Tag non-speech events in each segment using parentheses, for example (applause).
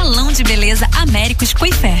Salão de Beleza Américos Coifé.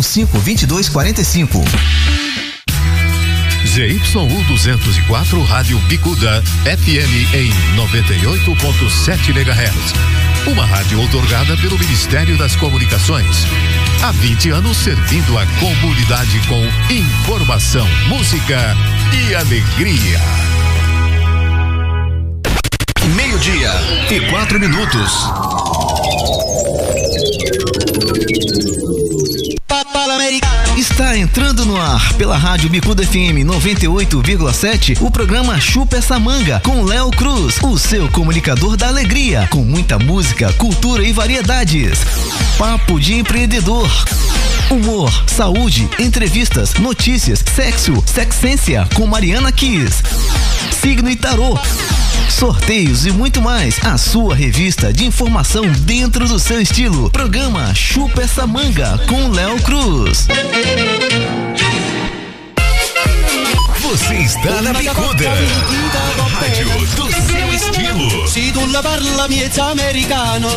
2245. ZYU 204 Rádio Bicuda FM em 98.7 MHz. Uma rádio otorgada pelo Ministério das Comunicações. Há 20 anos servindo a comunidade com informação, música e alegria. Meio-dia e quatro minutos. Está entrando no ar pela Rádio Bicuda FM 98,7 o programa Chupa essa manga com Léo Cruz, o seu comunicador da alegria, com muita música, cultura e variedades. Papo de empreendedor. Humor, saúde, entrevistas, notícias, sexo, sexência com Mariana Kiss. Signo e tarô sorteios e muito mais. A sua revista de informação dentro do seu estilo. Programa Chupa essa manga com Léo Cruz. Você está na bicuda. Rádio do seu estilo. Se tu la parla americano.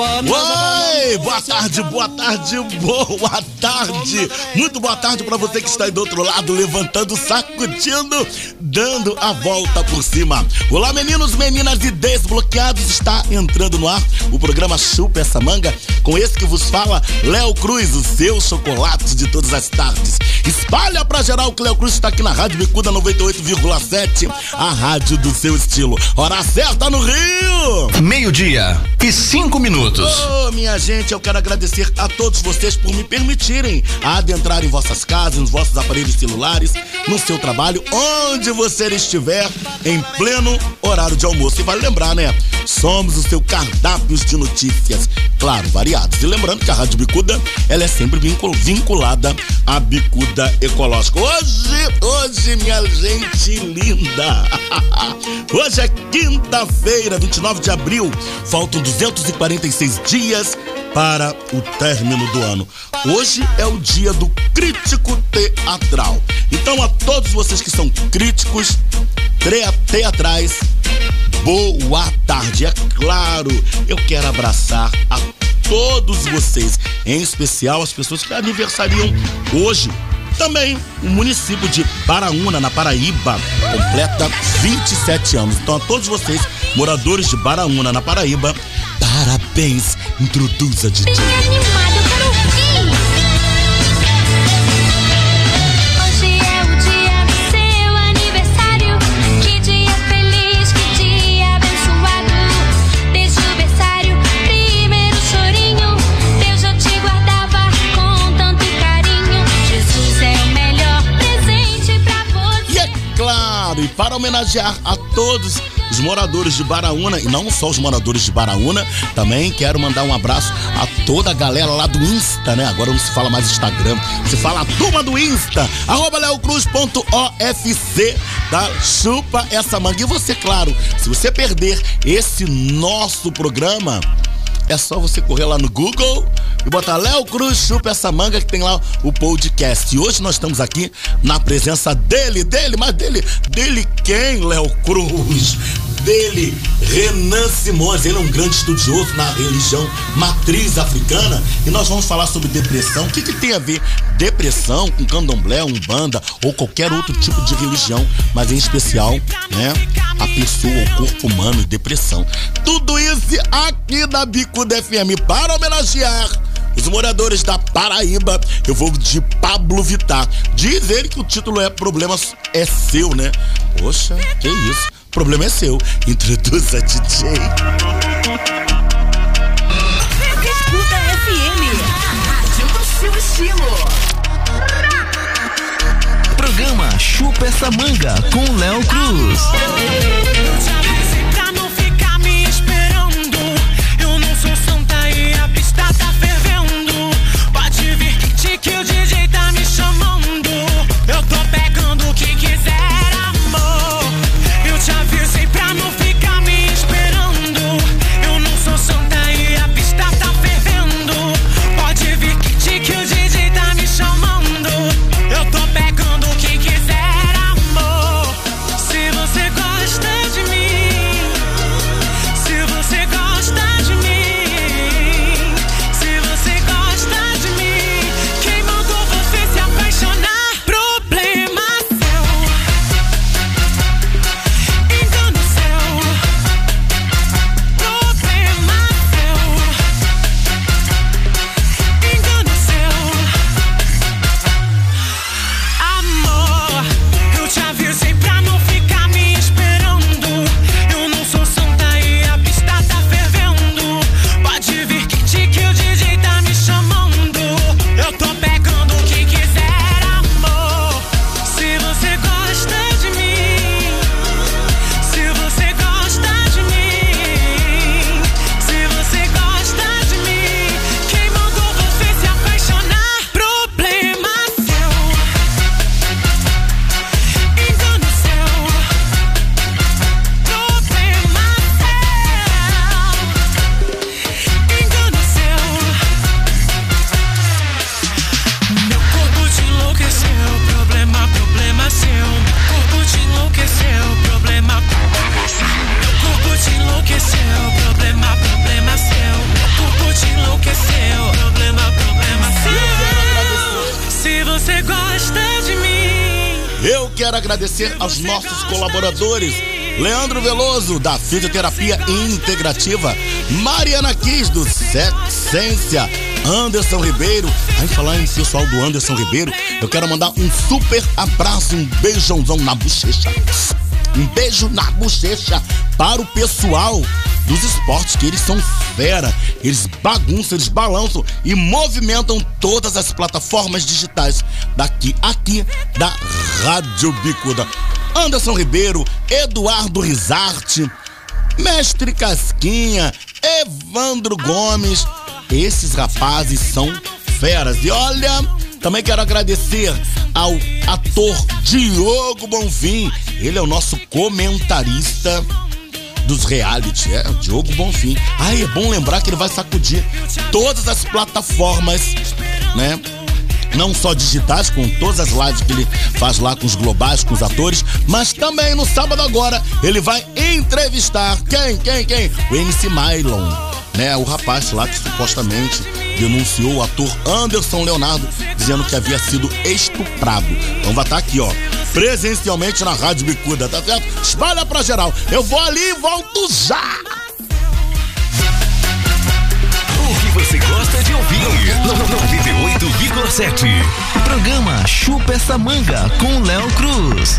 Oi, boa tarde, boa tarde, boa tarde. Muito boa tarde para você que está aí do outro lado, levantando, sacudindo, dando a volta por cima. Olá, meninos, meninas e desbloqueados. Está entrando no ar o programa Chupa essa manga com esse que vos fala, Léo Cruz, o seu chocolate de todas as tardes. Espalha pra geral que Léo Cruz está aqui na Rádio Bicuda 98,7, a rádio do seu estilo. Hora certa no Rio. Meio-dia e cinco minutos. Ô, oh, minha gente, eu quero agradecer a todos vocês por me permitirem adentrar em vossas casas, nos vossos aparelhos celulares, no seu trabalho, onde você estiver, em pleno horário de almoço. E vale lembrar, né? Somos o seu cardápio de notícias, claro, variados. E lembrando que a Rádio Bicuda, ela é sempre vinculada à Bicuda Ecológica. Hoje, hoje, minha gente linda, (laughs) hoje é quinta-feira, 29 de abril, faltam 245 16 dias para o término do ano. Hoje é o dia do crítico teatral. Então, a todos vocês que são críticos teatrais, boa tarde. É claro, eu quero abraçar a todos vocês, em especial as pessoas que aniversariam hoje. Também o município de Baraúna, na Paraíba, completa 27 anos. Então, a todos vocês, moradores de Baraúna, na Paraíba, Parabéns, introduza DJ. Bem animado, para homenagear a todos os moradores de Baraúna, e não só os moradores de Baraúna, também quero mandar um abraço a toda a galera lá do Insta, né? Agora não se fala mais Instagram, se fala a turma do Insta, arroba leocruz.ofc, tá? Chupa essa manga. E você, claro, se você perder esse nosso programa, é só você correr lá no Google e botar Léo Cruz Chupa essa manga que tem lá o podcast. E hoje nós estamos aqui na presença dele, dele, mas dele, dele quem, Léo Cruz? Dele, Renan Simões. Ele é um grande estudioso na religião matriz africana e nós vamos falar sobre depressão. O que, que tem a ver depressão com candomblé, umbanda ou qualquer outro tipo de religião, mas em especial, né, a pessoa, o corpo humano e depressão. Tudo isso aqui na Bicuda FM para homenagear os moradores da Paraíba, eu vou de Pablo Vittar. Diz ele que o título é Problema é Seu, né? Poxa, que isso? O problema é seu. Introduza DJ. Bicuda FM. A rádio do seu estilo. Programa Chupa essa manga com Léo Cruz. Agradecer aos nossos colaboradores. Leandro Veloso, da Fisioterapia Integrativa. Mariana Kiss, do Sexência. Anderson Ribeiro. Aí falar em pessoal do Anderson Ribeiro, eu quero mandar um super abraço, um beijãozão na bochecha. Um beijo na bochecha para o pessoal dos esportes, que eles são fera. Eles bagunçam, eles balançam e movimentam todas as plataformas digitais daqui, aqui, da Rádio Bicuda. Anderson Ribeiro, Eduardo Rizarte, Mestre Casquinha, Evandro Gomes. Esses rapazes são feras. E olha, também quero agradecer ao ator Diogo Bonfim. Ele é o nosso comentarista dos reality, é, o Diogo Bonfim. Ah, é bom lembrar que ele vai sacudir todas as plataformas, né? Não só digitais, com todas as lives que ele faz lá com os globais, com os atores, mas também no sábado agora ele vai entrevistar quem, quem, quem? O MC Mylon, né? O rapaz lá que supostamente denunciou o ator Anderson Leonardo, dizendo que havia sido estuprado. Então vai estar aqui, ó, presencialmente na Rádio Bicuda, tá certo? Espalha pra geral. Eu vou ali e volto já! Que você gosta de ouvir? 98,7. Programa Chupa essa manga com Léo Cruz.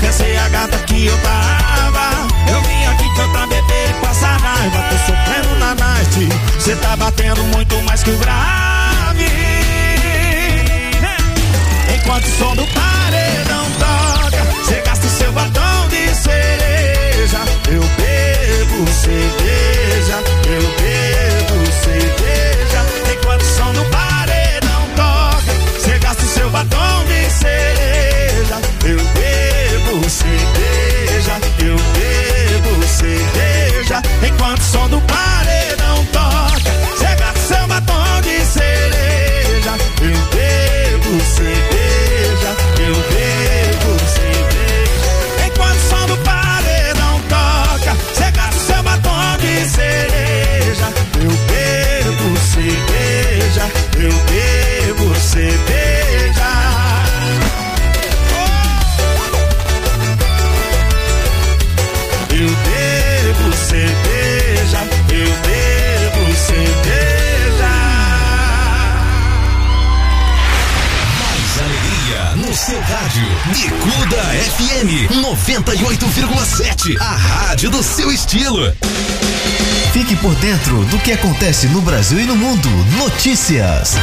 Dispensei a gata que eu tava. Eu vim aqui pra beber e passar raiva. Tô sofrendo na night. Cê tá batendo muito mais que o grave. Enquanto o som do paredão toca, cê gasta o seu batom de cereja. Eu bebo cerveja, eu bebo cerveja. Enquanto o som do paredão toca, cê gasta o seu batom de cereja. Cerveja, eu bebo cerveja. Enquanto o som do estilo. Fique por dentro do que acontece no Brasil e no mundo. Notícias.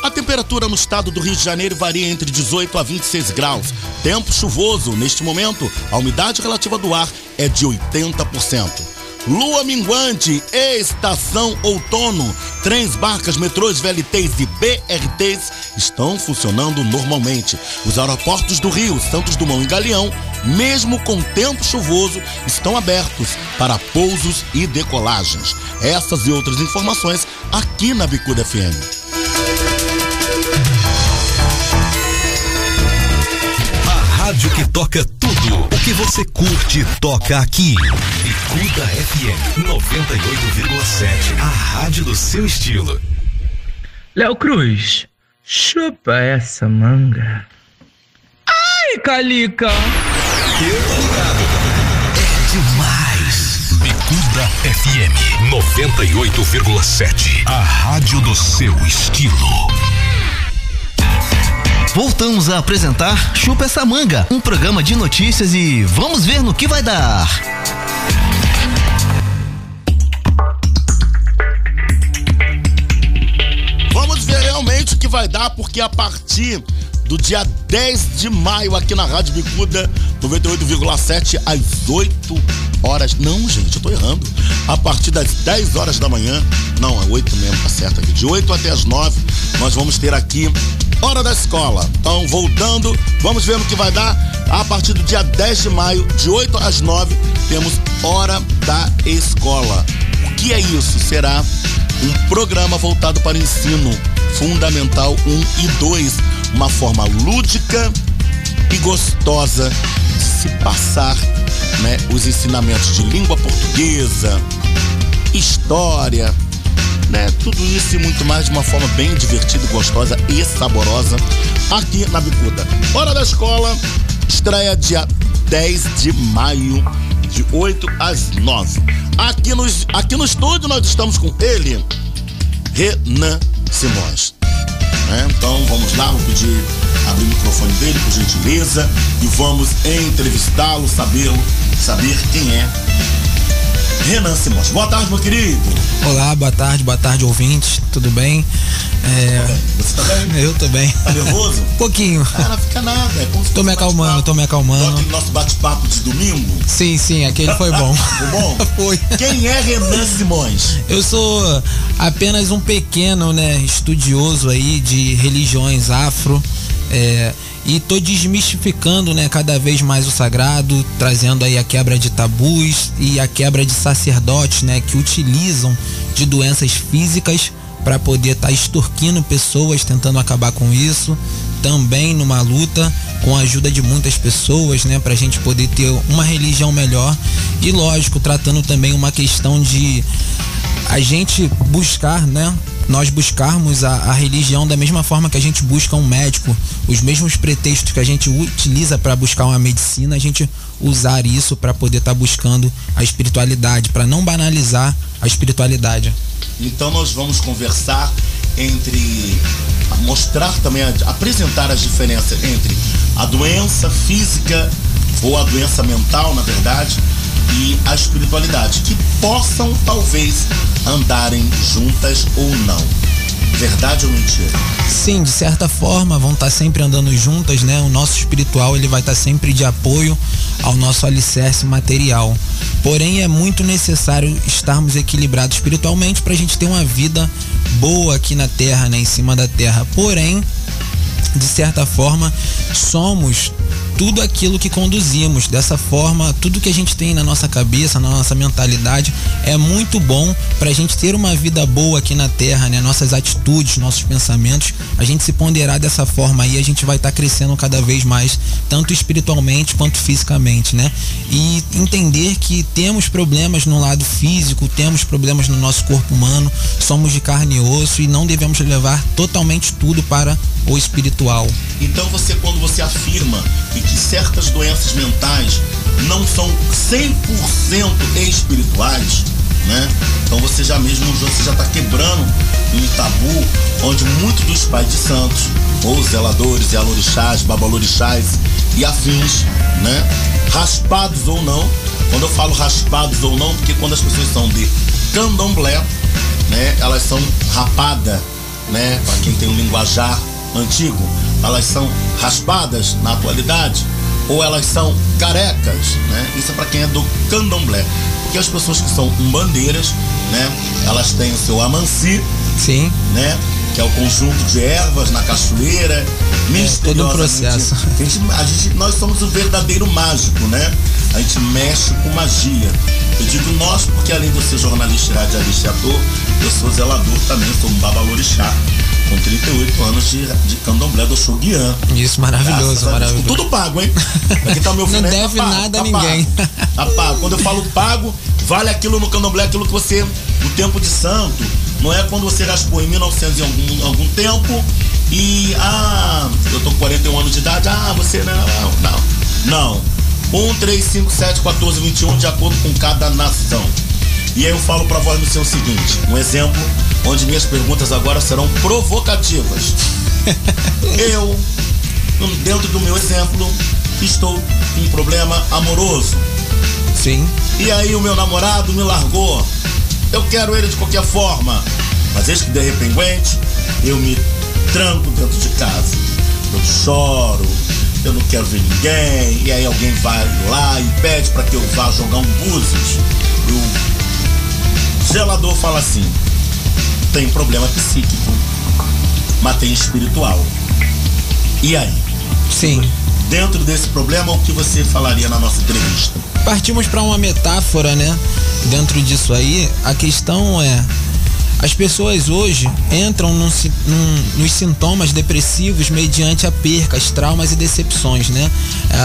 A temperatura no estado do Rio de Janeiro varia entre 18 a 26 graus. Tempo chuvoso. Neste momento, a umidade relativa do ar é de 80%. Lua minguante, estação outono. Trens, barcas, metrôs, VLTs e BRTs estão funcionando normalmente. Os aeroportos do Rio, Santos Dumont e Galeão mesmo com tempo chuvoso, estão abertos para pousos e decolagens. Essas e outras informações aqui na Bicuda FM. A rádio que toca tudo o que você curte toca aqui. Bicuda FM 98,7. A rádio do seu estilo. Léo Cruz, chupa essa manga. Ai, Calica! É demais. Bicuda FM 98,7. A rádio do seu estilo. Voltamos a apresentar Chupa essa manga, um programa de notícias e vamos ver no que vai dar. Ver realmente o que vai dar, porque a partir do dia 10 de maio, aqui na Rádio Bicuda, 98,7 às 8 horas. Não, gente, eu tô errando. A partir das 10 horas da manhã, não, é 8 mesmo, tá certo aqui. De 8 até as 9, nós vamos ter aqui Hora da Escola. Então, voltando, vamos ver no que vai dar. A partir do dia 10 de maio, de 8 às 9, temos Hora da Escola. O que é isso? Será um programa voltado para o ensino fundamental 1 e 2, uma forma lúdica e gostosa de se passar né, os ensinamentos de língua portuguesa, história, né, tudo isso e muito mais de uma forma bem divertida, gostosa e saborosa aqui na Bicuda. Hora da escola, estreia dia 10 de maio, de 8 às 9. Aqui, nos, aqui no estúdio nós estamos com ele, Renan Simões. né? Então vamos lá, vou pedir abrir o microfone dele, por gentileza, e vamos entrevistá-lo, saber, saber quem é Renan Simões. Boa tarde, meu querido. Olá, boa tarde, boa tarde, ouvintes. Tudo bem? É, Você tá bem? eu também. Tá nervoso? (laughs) Pouquinho. Cara, fica nada. É como Tô me acalmando, tô me acalmando. Aquele nosso bate-papo de domingo. Sim, sim, aquele foi bom. (laughs) Foi bom? (laughs) Foi. Quem é Renan Simões? Eu sou apenas um pequeno, né, estudioso aí de religiões afro. É, e tô desmistificando, né, cada vez mais o sagrado, trazendo aí a quebra de tabus e a quebra de sacerdotes, né, que utilizam de doenças físicas para poder estar extorquindo pessoas, tentando acabar com isso. Também numa luta com a ajuda de muitas pessoas, né, para a gente poder ter uma religião melhor e, lógico, tratando também uma questão de a gente buscar, né? Nós buscarmos a, a religião da mesma forma que a gente busca um médico, os mesmos pretextos que a gente utiliza para buscar uma medicina, a gente usar isso para poder estar buscando a espiritualidade, para não banalizar a espiritualidade. Então nós vamos conversar entre mostrar também, apresentar as diferenças entre a doença física ou a doença mental, na verdade, e a espiritualidade, que possam talvez andarem juntas ou não. Verdade ou mentira? Sim, de certa forma vão estar sempre andando juntas, né? O nosso espiritual ele vai estar sempre de apoio ao nosso alicerce material. Porém, é muito necessário estarmos equilibrados espiritualmente para a gente ter uma vida boa aqui na Terra, né? Em cima da Terra. Porém, de certa forma, somos tudo aquilo que conduzimos. Dessa forma, tudo que a gente tem na nossa cabeça, na nossa mentalidade, é muito bom para a gente ter uma vida boa aqui na Terra, né? Nossas atitudes, nossos pensamentos, a gente se ponderar dessa forma aí, a gente vai estar crescendo cada vez mais, tanto espiritualmente quanto fisicamente, né? E entender que temos problemas no lado físico, temos problemas no nosso corpo humano, somos de carne e osso e não devemos levar totalmente tudo para o espiritual. Então você, quando você afirma que, que certas doenças mentais não são 100% espirituais, né? Então você já mesmo, você já está quebrando um tabu onde muitos dos pais de santos, ou zeladores e alorixás, babalorixás e afins, né? Raspados ou não, quando eu falo raspados ou não, porque quando as pessoas são de candomblé, né? Elas são rapada, né? Para quem tem um linguajar antigo, elas são raspadas na atualidade ou elas são carecas, né? Isso é para quem é do candomblé. Porque as pessoas que são umbandeiras, né? Elas têm o seu amanci, Sim, né? Que é o conjunto de ervas na cachoeira, todo um processo. A gente, a gente- nós somos o verdadeiro mágico, né? A gente mexe com magia. Eu digo nós porque além de eu ser jornalista, radialista e ator, eu sou zelador também, sou um babalorixá. Com 38 anos de, de candomblé do Shoguian. Isso, maravilhoso, Graças maravilhoso. Tudo pago, hein? Aqui tá meu (laughs) Não filho aí, deve tá pago, nada tá a ninguém. Pago. Tá pago. Quando eu falo pago, vale aquilo no candomblé, aquilo que você, o tempo de santo, não é quando você raspou em 1900 e algum, algum tempo e, ah, eu tô com 41 anos de idade, ah, você não, não, não. 1, 3, 5, 7, 14, 21, de acordo com cada nação. E aí eu falo pra vós no seu seguinte, um exemplo onde minhas perguntas agora serão provocativas. (laughs) Eu, dentro do meu exemplo, estou com um problema amoroso. Sim. E aí o meu namorado me largou. Eu quero ele de qualquer forma. Mas eis que de repente eu me tranco dentro de casa. Eu choro, eu não quero ver ninguém. E aí alguém vai lá e pede para que eu vá jogar um búzios. E o zelador fala assim: tem problema psíquico, mas tem espiritual. E aí? Sim. Dentro desse problema, o que você falaria na nossa entrevista? Partimos para uma metáfora, né? Dentro disso aí, a questão é as pessoas hoje entram num num- nos sintomas depressivos mediante a percas, traumas e decepções, né?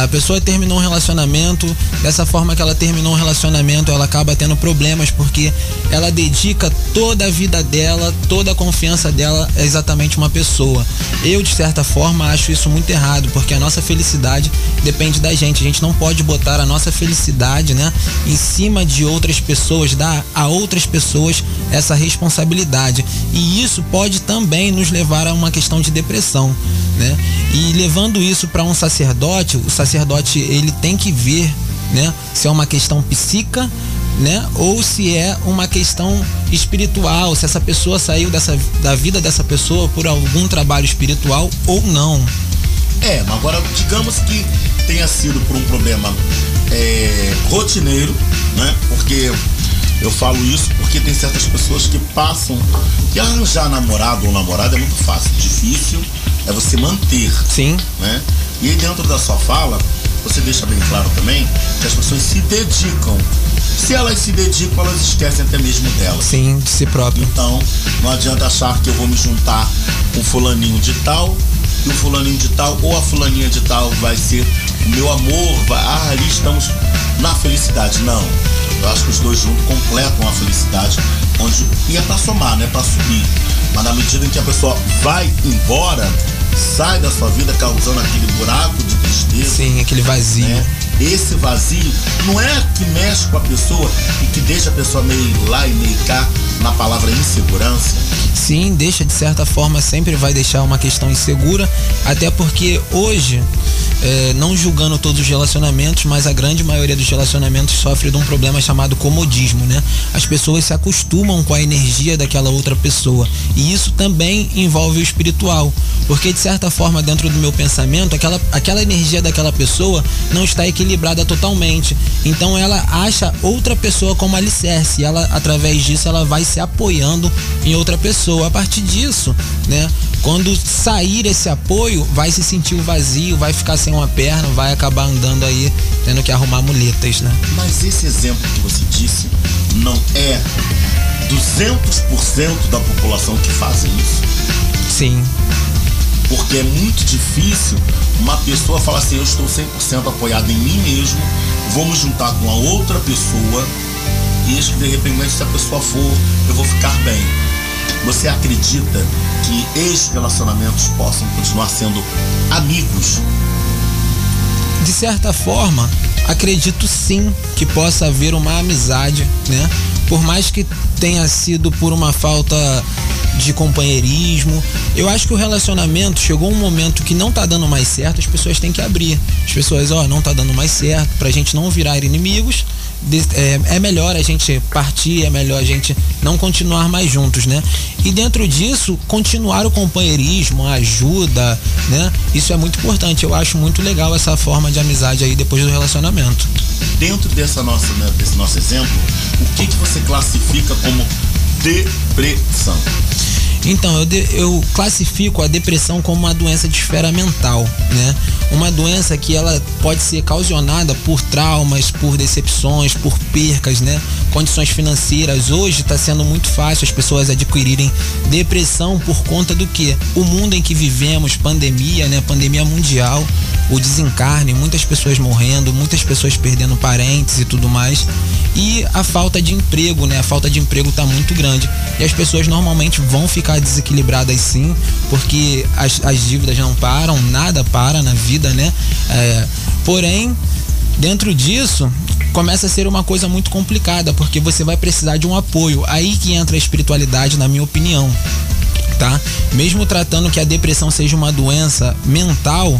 A pessoa terminou um relacionamento, dessa forma que ela terminou um relacionamento, ela acaba tendo problemas porque ela dedica toda a vida dela, toda a confiança dela a exatamente uma pessoa. Eu, de certa forma, acho isso muito errado, porque a nossa felicidade depende da gente. A gente não pode botar a nossa felicidade, né, em cima de outras pessoas, dar a outras pessoas essa responsabilidade. E isso pode também nos levar a uma questão de depressão, né? E levando isso para um sacerdote, o sacerdote ele tem que ver, né, se é uma questão psíquica né? Ou se é uma questão espiritual, se essa pessoa saiu dessa, da vida dessa pessoa por algum trabalho espiritual ou não. É, mas agora digamos que tenha sido por um problema é, rotineiro, né? Porque eu falo isso porque tem certas pessoas que passam que arranjar namorado ou namorada é muito fácil. Difícil é você manter. Sim. Né? E aí dentro da sua fala, você deixa bem claro também que as pessoas se dedicam. Se elas se dedicam, elas esquecem até mesmo delas. Sim, de si próprio. Então, não adianta achar que eu vou me juntar com fulaninho de tal e o fulaninho de tal ou a fulaninha de tal vai ser meu amor, ah, ali estamos na felicidade. Não. Eu acho que os dois juntos completam a felicidade, onde e é pra somar, não é pra subir. Mas na medida em que a pessoa vai embora, sai da sua vida causando aquele buraco de tristeza. Sim, aquele vazio. né? Esse vazio não é que mexe com a pessoa e que deixa a pessoa meio lá e meio cá na palavra insegurança. Sim, deixa de certa forma, sempre vai deixar uma questão insegura, até porque hoje, é, não julgando todos os relacionamentos, mas a grande maioria dos relacionamentos sofre de um problema chamado comodismo, né? As pessoas se acostumam com a energia daquela outra pessoa e isso também envolve o espiritual, porque de certa forma, dentro do meu pensamento, aquela, aquela energia daquela pessoa não está equilibrada totalmente, então ela acha outra pessoa como alicerce e ela, através disso, ela vai se apoiando em outra pessoa. A partir disso, né? Quando sair esse apoio, vai se sentir o vazio, vai ficar sem uma perna, vai acabar andando aí, tendo que arrumar muletas, né? Mas esse exemplo que você disse não é 200% da população que fazem isso. Sim. Porque é muito difícil uma pessoa falar assim, eu estou 100% apoiado em mim mesmo, vou me juntar com a outra pessoa e de repente se a pessoa for, eu vou ficar bem. Você acredita que ex-relacionamentos possam continuar sendo amigos? De certa forma, acredito sim que possa haver uma amizade, né? Por mais que tenha sido por uma falta de companheirismo, eu acho que o relacionamento chegou um momento que não tá dando mais certo, as pessoas têm que abrir. As pessoas, ó, não tá dando mais certo, pra gente não virar inimigos, é, é melhor a gente partir, é melhor a gente não continuar mais juntos, né? E dentro disso, continuar o companheirismo, a ajuda, né? Isso é muito importante. Eu acho muito legal essa forma de amizade aí depois do relacionamento. Dentro dessa nossa, né, desse nosso exemplo, o que, que você classifica como depressão? Então, eu, de- eu classifico a depressão como uma doença de esfera mental, né? Uma doença que ela pode ser causada por traumas, por decepções, por percas, né? Condições financeiras. Hoje está sendo muito fácil as pessoas adquirirem depressão por conta do que? O mundo em que vivemos, pandemia, né? Pandemia mundial, o desencarne, muitas pessoas morrendo, muitas pessoas perdendo parentes e tudo mais. E a falta de emprego, né? A falta de emprego está muito grande. E as pessoas normalmente vão ficar desequilibradas sim, porque as, as dívidas não param, nada para na vida, né? É, porém, dentro disso, começa a ser uma coisa muito complicada, porque você vai precisar de um apoio. Aí que entra a espiritualidade, na minha opinião tá? Mesmo tratando que a depressão seja uma doença mental,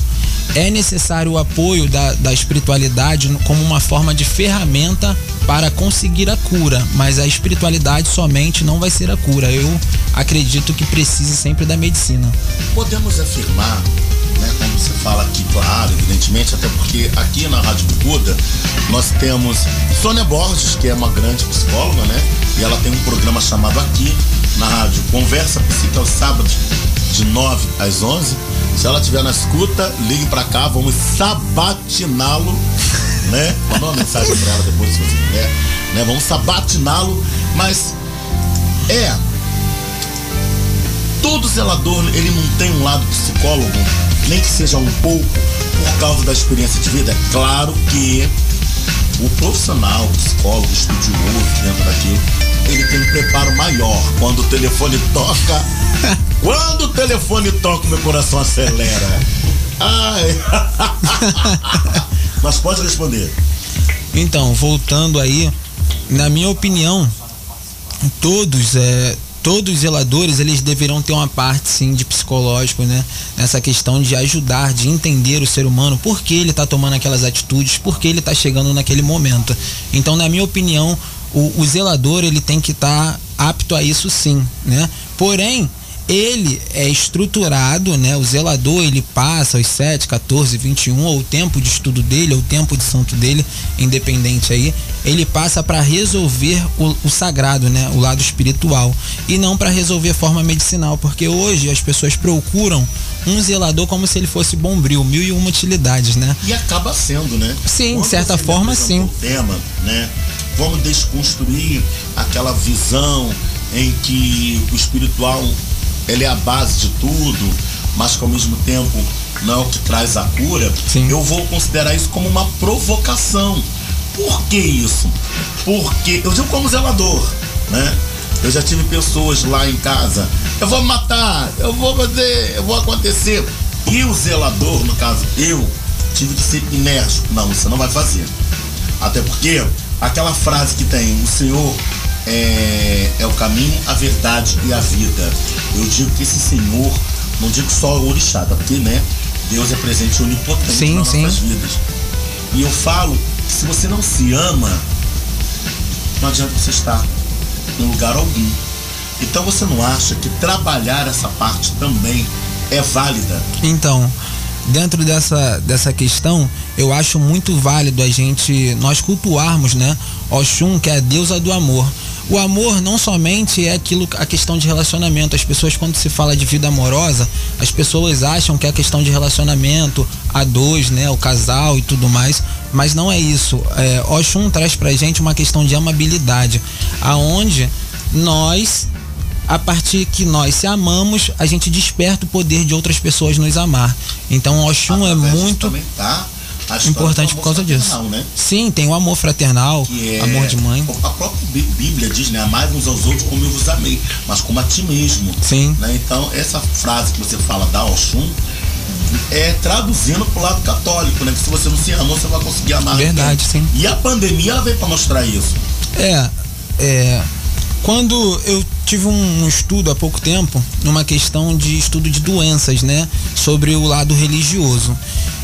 é necessário o apoio da, da espiritualidade como uma forma de ferramenta para conseguir a cura, mas a espiritualidade somente não vai ser a cura. Eu acredito que precise sempre da medicina. Podemos afirmar, né, como você fala aqui, claro, evidentemente, até porque aqui na Rádio Bicuda nós temos Sônia Borges, que é uma grande psicóloga, né? E ela tem um programa chamado aqui na rádio Conversa Psique aos sábados, de 9 às 11. Se ela estiver na escuta, ligue pra cá, vamos sabatiná-lo, né? Manda uma mensagem pra ela depois, se você quiser, né? Vamos sabatiná-lo, mas é todo zelador ele não tem um lado psicólogo, nem que seja um pouco por causa da experiência de vida. É claro que o profissional, o psicólogo, o estudioso dentro daquilo, ele tem um preparo maior. Quando o telefone toca, (laughs) quando o telefone toca, meu coração acelera. Ai. (laughs) Mas pode responder. Então, voltando aí, na minha opinião, todos é, todos os zeladores eles deverão ter uma parte sim de psicológico, né? Nessa questão de ajudar, de entender o ser humano, por que ele está tomando aquelas atitudes, por que ele está chegando naquele momento. Então, na minha opinião, o, o zelador ele tem que estar apto a isso sim, né? Porém, ele é estruturado, né? O zelador ele passa os 7, 14, 21, ou o tempo de estudo dele, ou o tempo de santo dele, independente aí, ele passa para resolver o, o sagrado, né? O lado espiritual. E não para resolver a forma medicinal, porque hoje as pessoas procuram um zelador como se ele fosse bombril, mil e uma utilidades, né? E acaba sendo, né? Sim, de certa forma, sim. o tema, né? Vamos desconstruir aquela visão em que o espiritual ele é a base de tudo, mas que ao mesmo tempo não é o que traz a cura. Sim. Eu vou considerar isso como uma provocação. Por que isso? Porque eu digo como zelador, né? Eu já tive pessoas lá em casa. Eu vou matar, eu vou fazer, eu vou acontecer. E o zelador, no caso, eu tive que ser enérgico. Não, você não vai fazer. Até porque aquela frase que tem, o Senhor é, é o caminho, a verdade e a vida. Eu digo que esse Senhor, não digo só o orixá, porque né, Deus é presente e onipotente Sim, nas sim. nossas vidas. E eu falo que se você não se ama, não adianta você estar em lugar algum. Então você não acha que trabalhar essa parte também é válida? Então, dentro dessa, dessa questão, eu acho muito válido a gente, nós cultuarmos, né, Oxum, que é a deusa do amor. O amor não somente é aquilo, a questão de relacionamento. As pessoas, quando se fala de vida amorosa, as pessoas acham que é a questão de relacionamento, a dois, né, o casal e tudo mais. Mas não é isso. É, Oxum traz pra gente uma questão de amabilidade, aonde nós a partir que nós se amamos, a gente desperta o poder de outras pessoas nos amar. Então, Oxum é muito também tá importante por causa disso. Né? Sim, tem o amor fraternal, é, amor de mãe. A própria Bí- Bíblia diz, né? Amai uns aos outros como eu vos amei, mas como a ti mesmo. Sim. Né? Então, essa frase que você fala da Oxum é traduzindo pro lado católico, né? Que se você não se ama, você vai conseguir amar. Verdade, ninguém. sim. E a pandemia, ela veio pra mostrar isso. É, é. Quando eu tive um estudo há pouco tempo, numa questão de estudo de doenças, né? Sobre o lado religioso.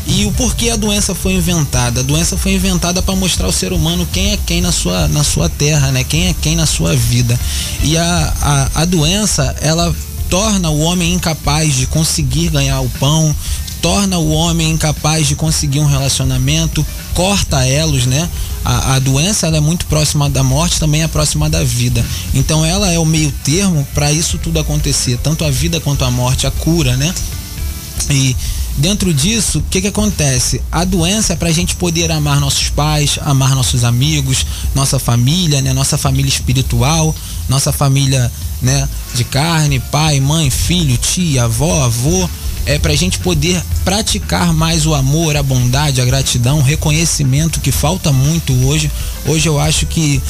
E o porquê a doença foi inventada? A doença foi inventada para mostrar ao ser humano quem é quem na sua, na sua terra, né? Quem é quem na sua vida. E a, a, a doença, ela torna o homem incapaz de conseguir ganhar o pão, torna o homem incapaz de conseguir um relacionamento, corta elos, né? A, a doença é muito próxima da morte, também é próxima da vida. Então ela é o meio termo para isso tudo acontecer, tanto a vida quanto a morte, a cura, né? E dentro disso, o que, que acontece? A doença é para a gente poder amar nossos pais, amar nossos amigos, nossa família, né? Nossa família espiritual, nossa família, né? De carne, pai, mãe, filho, tia, avó, avô. É para a gente poder praticar mais o amor, a bondade, a gratidão, o reconhecimento que falta muito hoje. Hoje eu acho que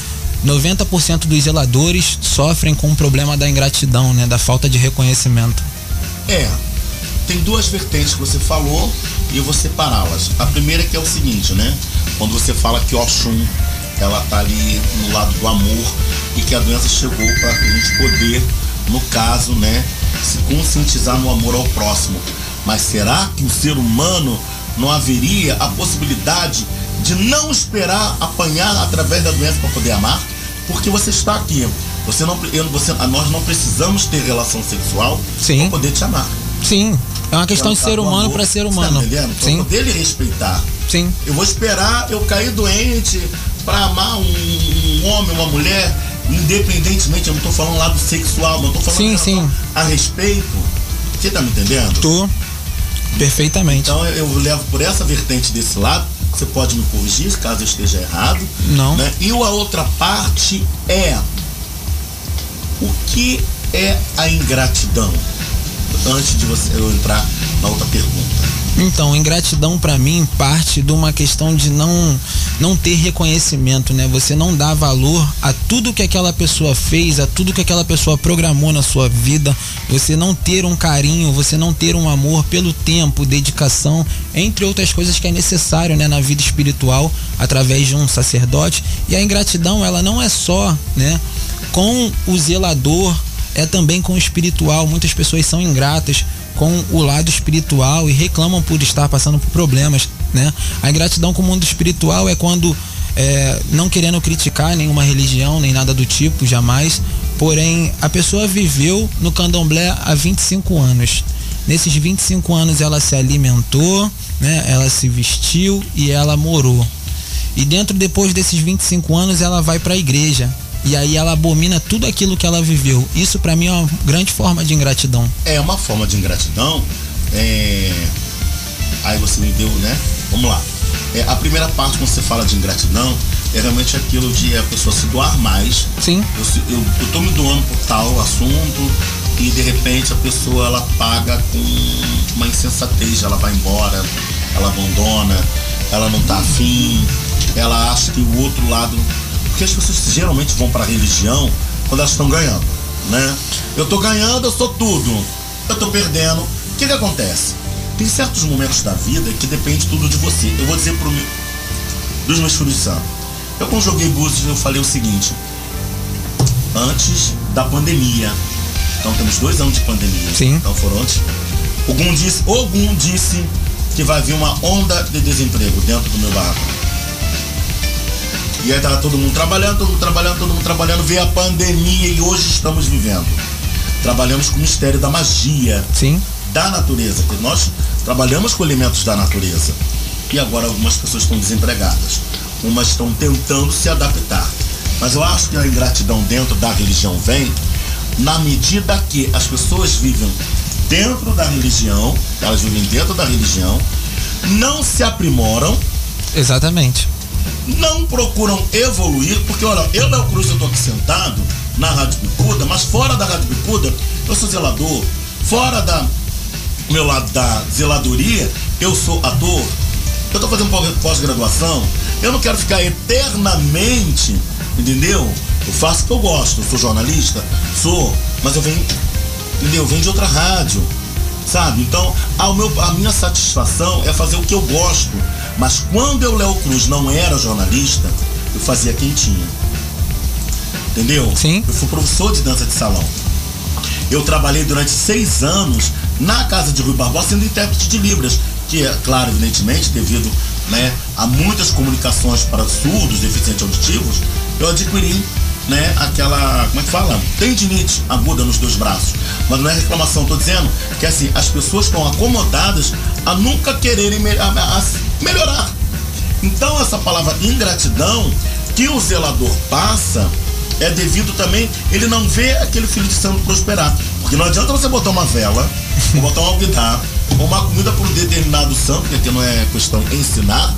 90% dos zeladores sofrem com o problema da ingratidão, né? Da falta de reconhecimento. É, tem duas vertentes que você falou e eu vou separá-las. A primeira que é o seguinte, né? Quando você fala que Oxum, ela tá ali no lado do amor e que a doença chegou para a gente poder, no caso, né, se conscientizar no amor ao próximo. Mas será que o ser humano não haveria a possibilidade de não esperar apanhar através da doença para poder amar? Porque você está aqui. Você não, eu- você, nós não precisamos ter relação sexual Sim. para poder te amar. Sim, é uma questão de Pelo ser lado do humano para ser humano. Tá entendendo? Pra Sim, poder lhe respeitar. sim. Eu vou esperar eu cair doente para amar um, um homem, uma mulher, independentemente, eu não tô falando lado sexual, eu tô falando Sim, sim. a respeito. Você tá me entendendo? Tô. Perfeitamente. Então eu levo por essa vertente desse lado. Você pode me corrigir caso eu esteja errado. Não. né? E a outra parte é o que é a ingratidão? Antes de você eu entrar na outra pergunta. Então, ingratidão pra mim parte de uma questão de não não ter reconhecimento, né? Você não dá valor a tudo que aquela pessoa fez, a tudo que aquela pessoa programou na sua vida. Você não ter um carinho, você não ter um amor pelo tempo, dedicação, entre outras coisas que é necessário, né, na vida espiritual através de um sacerdote. E a ingratidão, ela não é só, né, com o zelador, é também com o espiritual. Muitas pessoas são ingratas com o lado espiritual e reclamam por estar passando por problemas, né? A ingratidão com o mundo espiritual é quando é, não querendo criticar nenhuma religião nem nada do tipo, jamais. Porém, a pessoa viveu no candomblé há 25 anos. Nesses 25 anos ela se alimentou, né? Ela se vestiu e ela morou. E dentro depois desses 25 anos ela vai para a igreja. E aí ela abomina tudo aquilo que ela viveu. Isso para mim é uma grande forma de ingratidão. É uma forma de ingratidão. é, Aí você me deu, né? Vamos lá. É, a primeira parte, quando você fala de ingratidão, é realmente aquilo de a pessoa se doar mais. Sim. Eu, eu, eu tô me doando por tal assunto e de repente a pessoa ela paga com uma insensatez, ela vai embora, ela abandona, ela não tá afim, ela acha que o outro lado. Porque as pessoas geralmente vão pra religião quando elas estão ganhando, né? Eu tô ganhando, eu sou tudo. Eu tô perdendo. O que que acontece? Tem certos momentos da vida que depende tudo de você. Eu vou dizer pro meu, dos meus filhos santos. Eu quando joguei Búzios, eu falei o seguinte, antes da pandemia. Então temos dois anos de pandemia. Sim. Então foram antes. Ogum disse, Ogum disse que vai vir uma onda de desemprego dentro do meu barraco. E aí tava todo mundo trabalhando, todo mundo trabalhando, todo mundo trabalhando, veio a pandemia e hoje estamos vivendo. Trabalhamos com o mistério da magia Sim. da natureza, que nós trabalhamos com elementos da natureza. E agora algumas pessoas estão desempregadas. Umas estão tentando se adaptar. Mas eu acho que a ingratidão dentro da religião vem na medida que as pessoas vivem dentro da religião, elas vivem dentro da religião, não se aprimoram, Exatamente. Não procuram evoluir, porque olha, eu, Léo Cruz, eu tô aqui sentado na Rádio Bicuda, mas fora da Rádio Bicuda, eu sou zelador, fora da meu lado da zeladoria, eu sou ator, eu tô fazendo pós- pós-graduação, eu não quero ficar eternamente, entendeu? Eu faço o que eu gosto, eu sou jornalista, sou, mas eu venho, entendeu? Eu venho de outra rádio, sabe? Então, ao meu, a minha satisfação é fazer o que eu gosto. Mas quando eu, Léo Cruz, não era jornalista, eu fazia quentinha. Entendeu? Sim. Eu fui professor de dança de salão. Eu trabalhei durante seis anos na casa de Rui Barbosa sendo intérprete de Libras, que é, claro, evidentemente, devido né, a muitas comunicações para surdos, deficientes auditivos, eu adquiri né, aquela, como é que fala? Tendinite aguda nos dois braços. Mas não é reclamação, tô dizendo que assim, as pessoas estão acomodadas a nunca quererem me- a- a melhorar. Então essa palavra ingratidão que o zelador passa é devido também ele não vê aquele filho de santo prosperar. Porque não adianta você botar uma vela, (laughs) ou botar um alvidar, ou uma comida para um determinado santo, porque não é questão ensinar,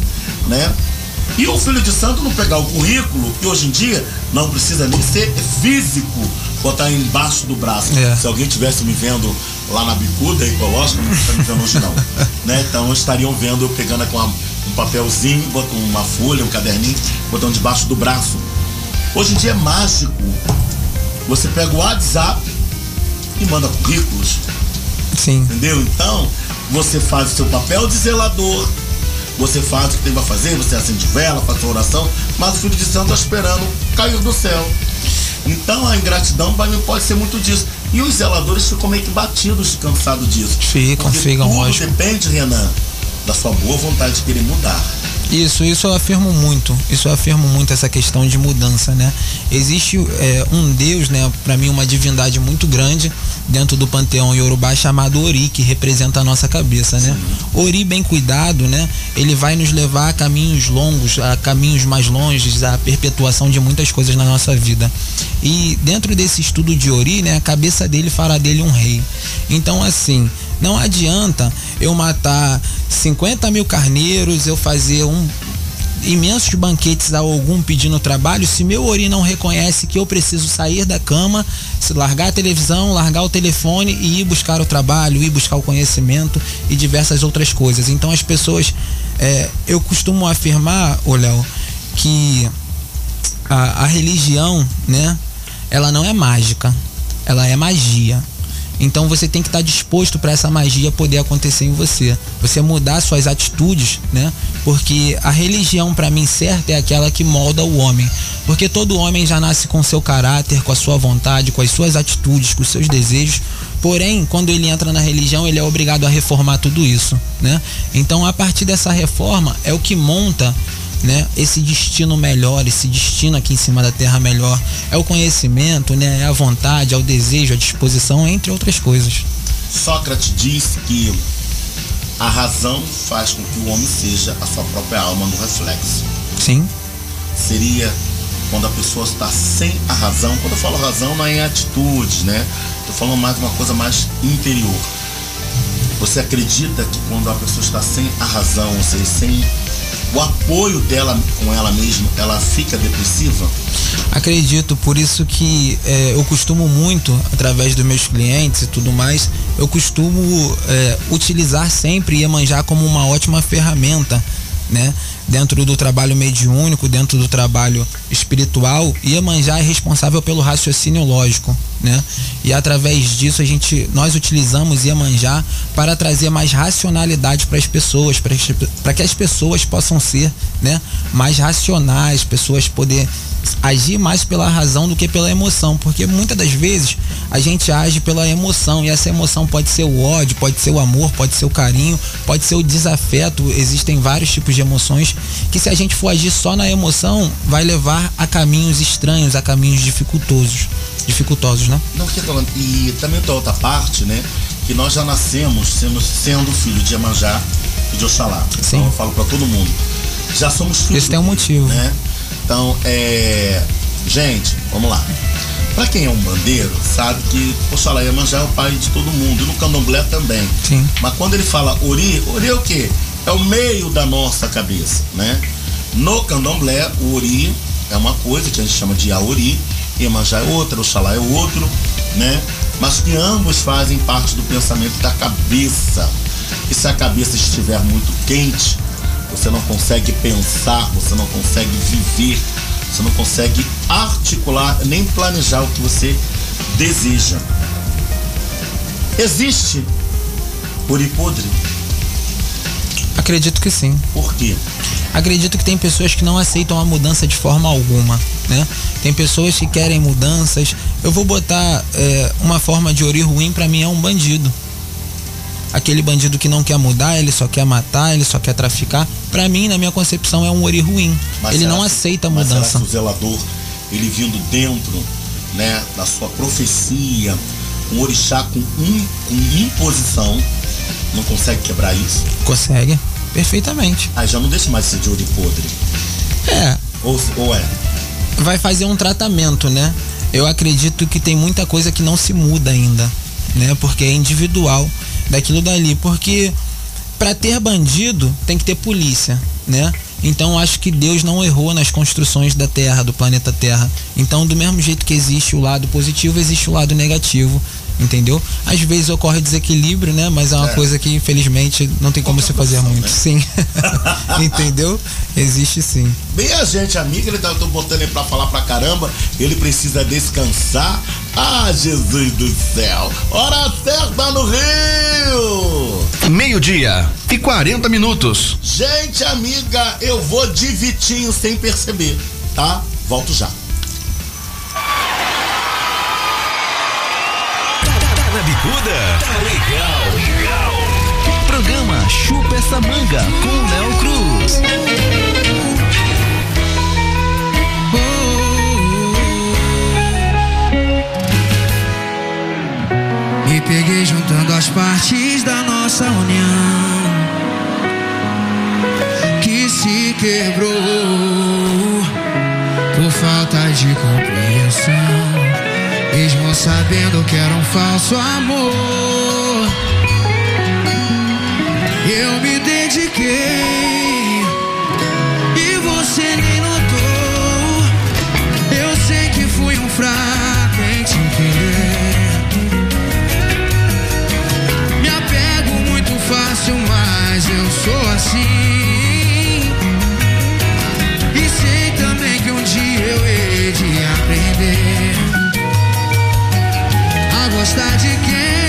né? E o filho de santo não pegar o currículo, que hoje em dia não precisa nem ser físico, botar embaixo do braço. É. Se alguém tivesse me vendo lá na bicuda ecológica, não está me vendo hoje não. (laughs) né? Então estariam vendo eu pegando com um papelzinho, botando uma folha, um caderninho, botando debaixo do braço. Hoje em dia é mágico. Você pega o WhatsApp e manda currículos. Sim. Entendeu? Então, você faz o seu papel de zelador, você faz o que tem pra fazer, você acende vela, faz sua oração, mas o filho de santo está esperando cair do céu. Então a ingratidão vai- pode ser muito disso. E os zeladores ficam meio que batidos, cansados disso. Ficam, ficam, lógico. depende, Renan, da sua boa vontade de querer mudar. Isso, isso eu afirmo muito. Isso eu afirmo muito essa questão de mudança, né? Existe é, um Deus, né? Para mim uma divindade muito grande dentro do panteão iorubá chamado Ori, que representa a nossa cabeça, né? Ori bem cuidado, né? Ele vai nos levar a caminhos longos, a caminhos mais longes, a perpetuação de muitas coisas na nossa vida. E dentro desse estudo de Ori, né? A cabeça dele fará dele um rei. Então assim, não adianta eu matar 50 mil carneiros, eu fazer um imensos banquetes a algum pedindo trabalho, se meu ori não reconhece que eu preciso sair da cama, largar a televisão, largar o telefone e ir buscar o trabalho, ir buscar o conhecimento e diversas outras coisas. Então as pessoas, é, eu costumo afirmar, ô Léo, que a, a religião, né, ela não é mágica, ela é magia. Então você tem que estar disposto para essa magia poder acontecer em você. Você mudar suas atitudes, né? Porque a religião para mim certa é aquela que molda o homem. Porque todo homem já nasce com seu caráter, com a sua vontade, com as suas atitudes, com os seus desejos. Porém, quando ele entra na religião, ele é obrigado a reformar tudo isso, né? Então, a partir dessa reforma é o que monta né, esse destino melhor, esse destino aqui em cima da terra melhor. É o conhecimento, né, é a vontade, é o desejo, a disposição, entre outras coisas. Sócrates disse que a razão faz com que o homem seja a sua própria alma no reflexo. Sim, Seria quando a pessoa está sem a razão. Quando eu falo razão, não é em atitudes, né? Tô falando mais uma coisa mais interior. Você acredita que quando a pessoa está sem a razão, ou seja, sem o apoio dela com ela mesma, ela fica depressiva? acredito, por isso que é, eu costumo muito, através dos meus clientes e tudo mais, eu costumo é, utilizar sempre Iemanjá como uma ótima ferramenta, né? Dentro do trabalho mediúnico, dentro do trabalho espiritual, Iemanjá é responsável pelo raciocínio lógico, né? E através disso a gente, nós utilizamos Iemanjá para trazer mais racionalidade para as pessoas, para que- as pessoas possam ser, né? Mais racionais, pessoas poder agir mais pela razão do que pela emoção, porque muitas das vezes a gente age pela emoção e essa emoção pode ser o ódio, pode ser o amor, pode ser o carinho, pode ser o desafeto. Existem vários tipos de emoções que se a gente for agir só na emoção, vai levar a caminhos estranhos, a caminhos dificultosos, dificultosos, né? Não, que falando. E também tem outra parte, né? Que nós já nascemos sendo, sendo filho de Iemanjá e de Oxalá. Sim. Então eu falo para todo mundo. Já somos filhos. Isso tem um motivo. Né? Então, é. Gente, vamos lá. Pra quem é um bandeiro, sabe que Oxalá Iemanjá é o pai de todo mundo. E no candomblé também. Sim. Mas quando ele fala Ori, Ori é o quê? É o meio da nossa cabeça, né? No candomblé, o Ori é uma coisa que a gente chama de Aori, Iemanjá é outra, Oxalá é outro, né? Mas que ambos fazem parte do pensamento da cabeça. E se a cabeça estiver muito quente, você não consegue pensar, você não consegue viver, você não consegue articular, nem planejar o que você deseja. Existe Ori podre? Acredito que sim. Por quê? Acredito que tem pessoas que não aceitam a mudança de forma alguma, né? Tem pessoas que querem mudanças. Eu vou botar é, uma forma de ori ruim para mim é um bandido. Aquele bandido que não quer mudar, ele só quer matar, ele só quer traficar. Para mim, na minha concepção, é um ori ruim. Mas ele não aceita a mas será mudança. que o zelador ele vindo dentro, né, da sua profecia, um orixá com, um, com imposição, não consegue quebrar isso? Consegue, perfeitamente. Aí já não deixa mais ser de e podre. É, Ou, ou é? vai fazer um tratamento, né? Eu acredito que tem muita coisa que não se muda ainda, né? Porque é individual daquilo dali. Porque para ter bandido tem que ter polícia, né? Então acho que Deus não errou nas construções da Terra, do planeta Terra. Então, do mesmo jeito que existe o lado positivo, existe o lado negativo. Entendeu? Às vezes ocorre desequilíbrio, né? Mas é uma É. coisa que infelizmente não tem como se fazer muito. Sim. (laughs) Entendeu? Existe sim. Bem a gente, amiga, ele tá, eu tô botando ele pra falar pra caramba, ele precisa descansar. Ah, Jesus do céu! Hora certa no Rio! Meio-dia e 40 minutos. Gente, amiga, eu vou de Vitinho sem perceber, tá? Volto já. Tá legal. Programa Chupa essa manga com Léo Cruz. Me peguei juntando as partes da nossa união que se quebrou por falta de compreensão, sabendo que era um falso amor. Eu me dediquei e você nem notou. Eu sei que fui um fraco em te querer. Me apego muito fácil, mas eu sou assim. Gostar de quem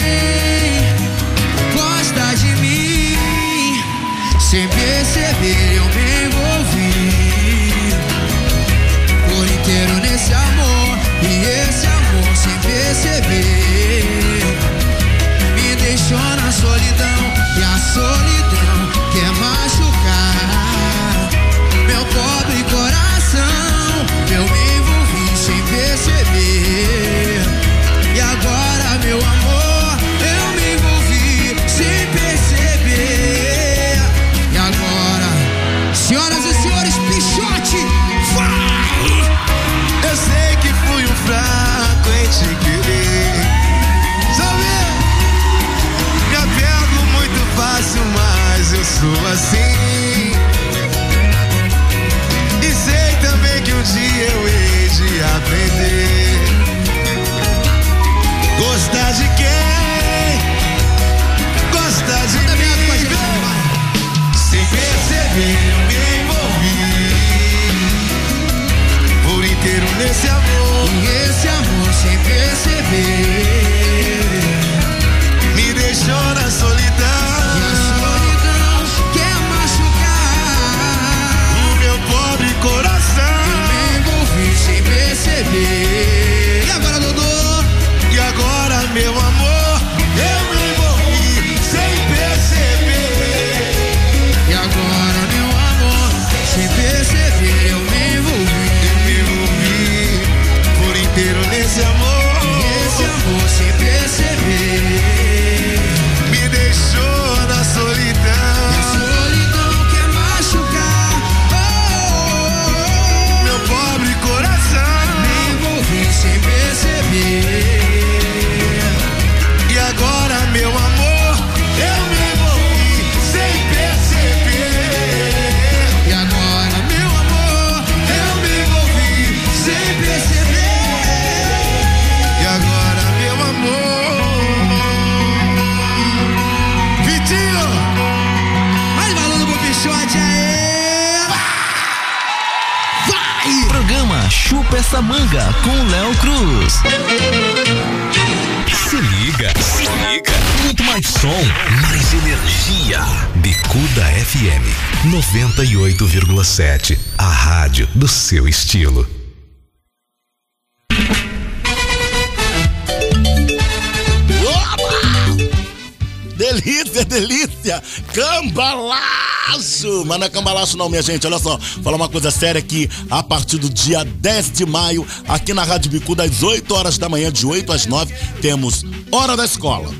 Mas não minha gente. Olha só, falar uma coisa séria aqui. A partir do dia 10 de maio, aqui na Rádio Bicu, das 8 horas da manhã, de 8 às 9, temos Hora da Escola.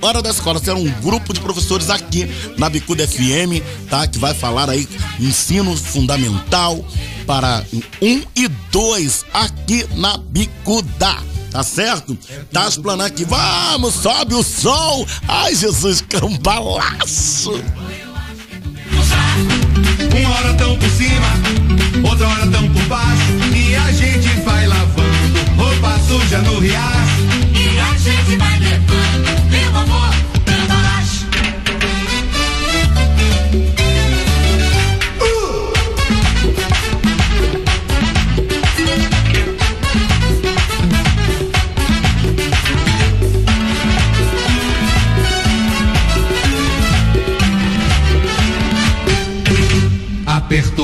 Hora da Escola será um grupo de professores aqui na Bicuda FM, tá? Que vai falar aí ensino fundamental para um e dois aqui na Bicuda. Tá certo? Tá explanando aqui. Vamos, sobe o som. Ai, Jesus, cambalaço. Uma hora tão por cima, outra hora tão por baixo. E a gente vai lavando roupa suja no riacho. E a gente vai levando, meu amor,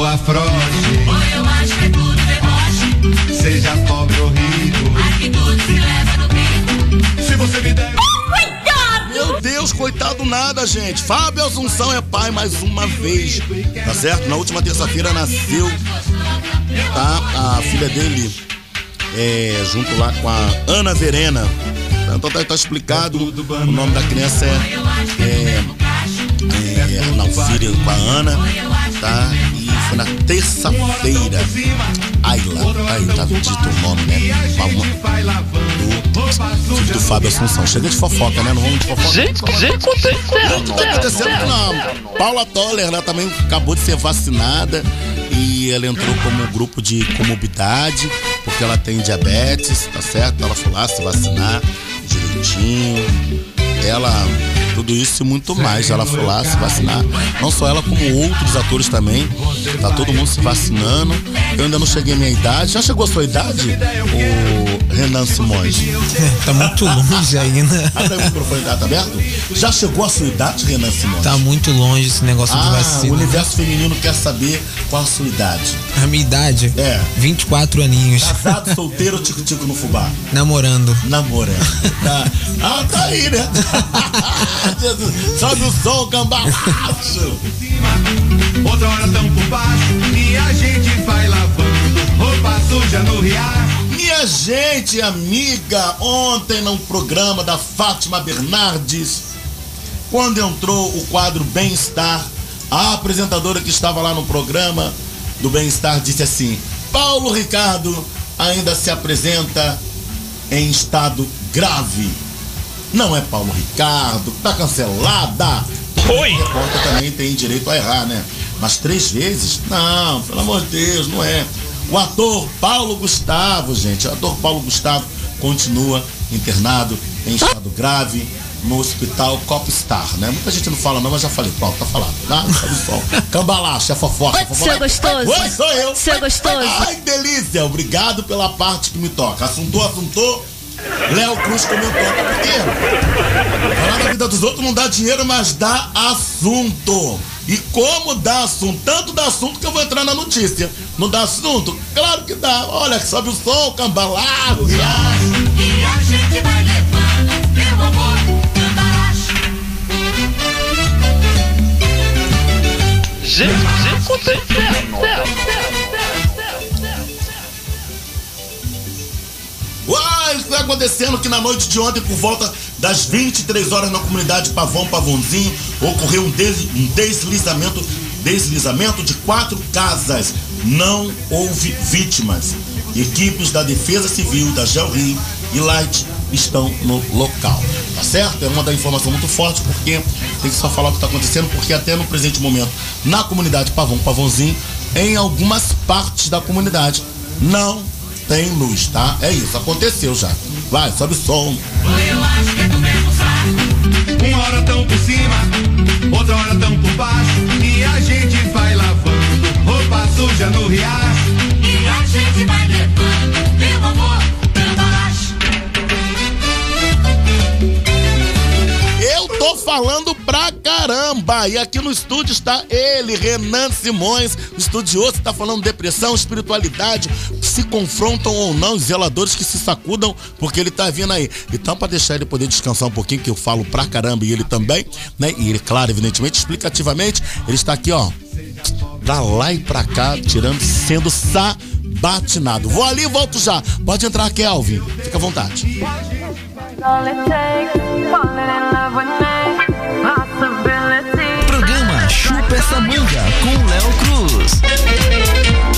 Apertou a froche, Oi, eu acho que é tudo deboche. seja pobre ou rico. Aqui tudo se leva no bico. Se você me der. Meu Deus, coitado nada, gente. Fábio Assunção é pai mais uma vez. Tá certo? Na última terça-feira nasceu, tá? A filha dele, é, junto lá com a Ana Verena. Então tá, tá explicado. O nome da criança é. é, é Nalcíria com a Ana, tá? Foi na terça-feira. Ayla, aí tá dito o nome, né? Do filho do Fábio Assunção. Chega de fofoca, né? Não vamos de fofoca. Gente, gente, O que tá acontecendo a Paula Toller, ela também acabou de ser vacinada e ela entrou como grupo de comorbidade, porque ela tem diabetes, tá certo? Ela foi lá se vacinar direitinho. Ela, tudo isso e muito mais. Ela foi lá se vacinar. Não só ela, como outros atores também. Tá todo mundo se vacinando. Eu ainda não cheguei à minha idade. Já chegou a sua idade? O Renan Simões. (laughs) Tá muito longe ainda. Abre o microfone tá aberto? Já chegou a sua idade, Renan Simões? Tá muito longe esse negócio de Ah, o vacina. universo feminino quer saber qual a sua idade. A minha idade? É. 24 aninhos. Casado, (laughs) solteiro, tico-tico no fubá. Namorando. Namorando. (laughs) Tá. Ah, tá aí, né? Jesus, Sobe o som, cambalacho. Outra hora tão por baixo. E a gente vai lavando roupa suja no riacho. Minha gente, amiga, ontem no programa da Fátima Bernardes, quando entrou o quadro Bem-Estar, a apresentadora que estava lá no programa do Bem-Estar disse assim: Paulo Ricardo ainda se apresenta em estado grave. Não é Paulo Ricardo, tá cancelada. Oi! A repórter também tem direito a errar, né? Mas três vezes? Não, pelo amor de Deus, não é. O ator Paulo Gustavo, gente, o ator Paulo Gustavo continua internado em estado grave no hospital Copstar, né? Muita gente não fala não, mas já falei, pronto, tá falado. Tá? Sabe só. Cambalacha, é fofoca. Oi, fofoca. seu gostoso. Oi, sou eu. Seu gostoso. Ai, delícia. Obrigado pela parte que me toca. Assuntou, assuntou. Léo Cruz comentou. Por quê? Falar da vida dos outros não dá dinheiro, mas dá assunto. E como dá assunto? Tanto dá assunto que eu vou entrar na notícia. Não dá assunto? Claro que dá. Olha, sobe o som, cambalado. E a gente vai cambalacho. gente, gente, que vai acontecendo que na noite de ontem, por volta das 23 horas na comunidade Pavão Pavãozinho, ocorreu um, des- um deslizamento, deslizamento de quatro casas. Não houve vítimas. Equipes da Defesa Civil, da Gelri e Light estão no local. Tá certo? É uma da informação muito forte, porque tem que só falar o que está acontecendo, porque até no presente momento, na comunidade Pavão Pavãozinho, em algumas partes da comunidade, não tem luz, tá? É isso, aconteceu já. Vai, sobe o som. Uma hora tão por cima, outra hora tão por baixo. E a gente vai lavando roupa suja no riacho. E a gente vai levando, meu amor, Tô falando pra caramba! E aqui no estúdio está ele, Renan Simões, estudioso, está falando depressão, espiritualidade, se confrontam ou não, os zeladores que se sacudam, porque ele tá vindo aí. Então, para deixar ele poder descansar um pouquinho, que eu falo pra caramba e ele também, né? E ele, claro, evidentemente, explicativamente, ele está aqui, ó, pra lá e pra cá, tirando, sendo sabatinado. Vou ali e volto já. Pode entrar, Kelvin. Fica à vontade. All it takes, falling in love with me. Programa Chupa essa manga com Léo Cruz.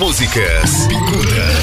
músicas. Bicuda.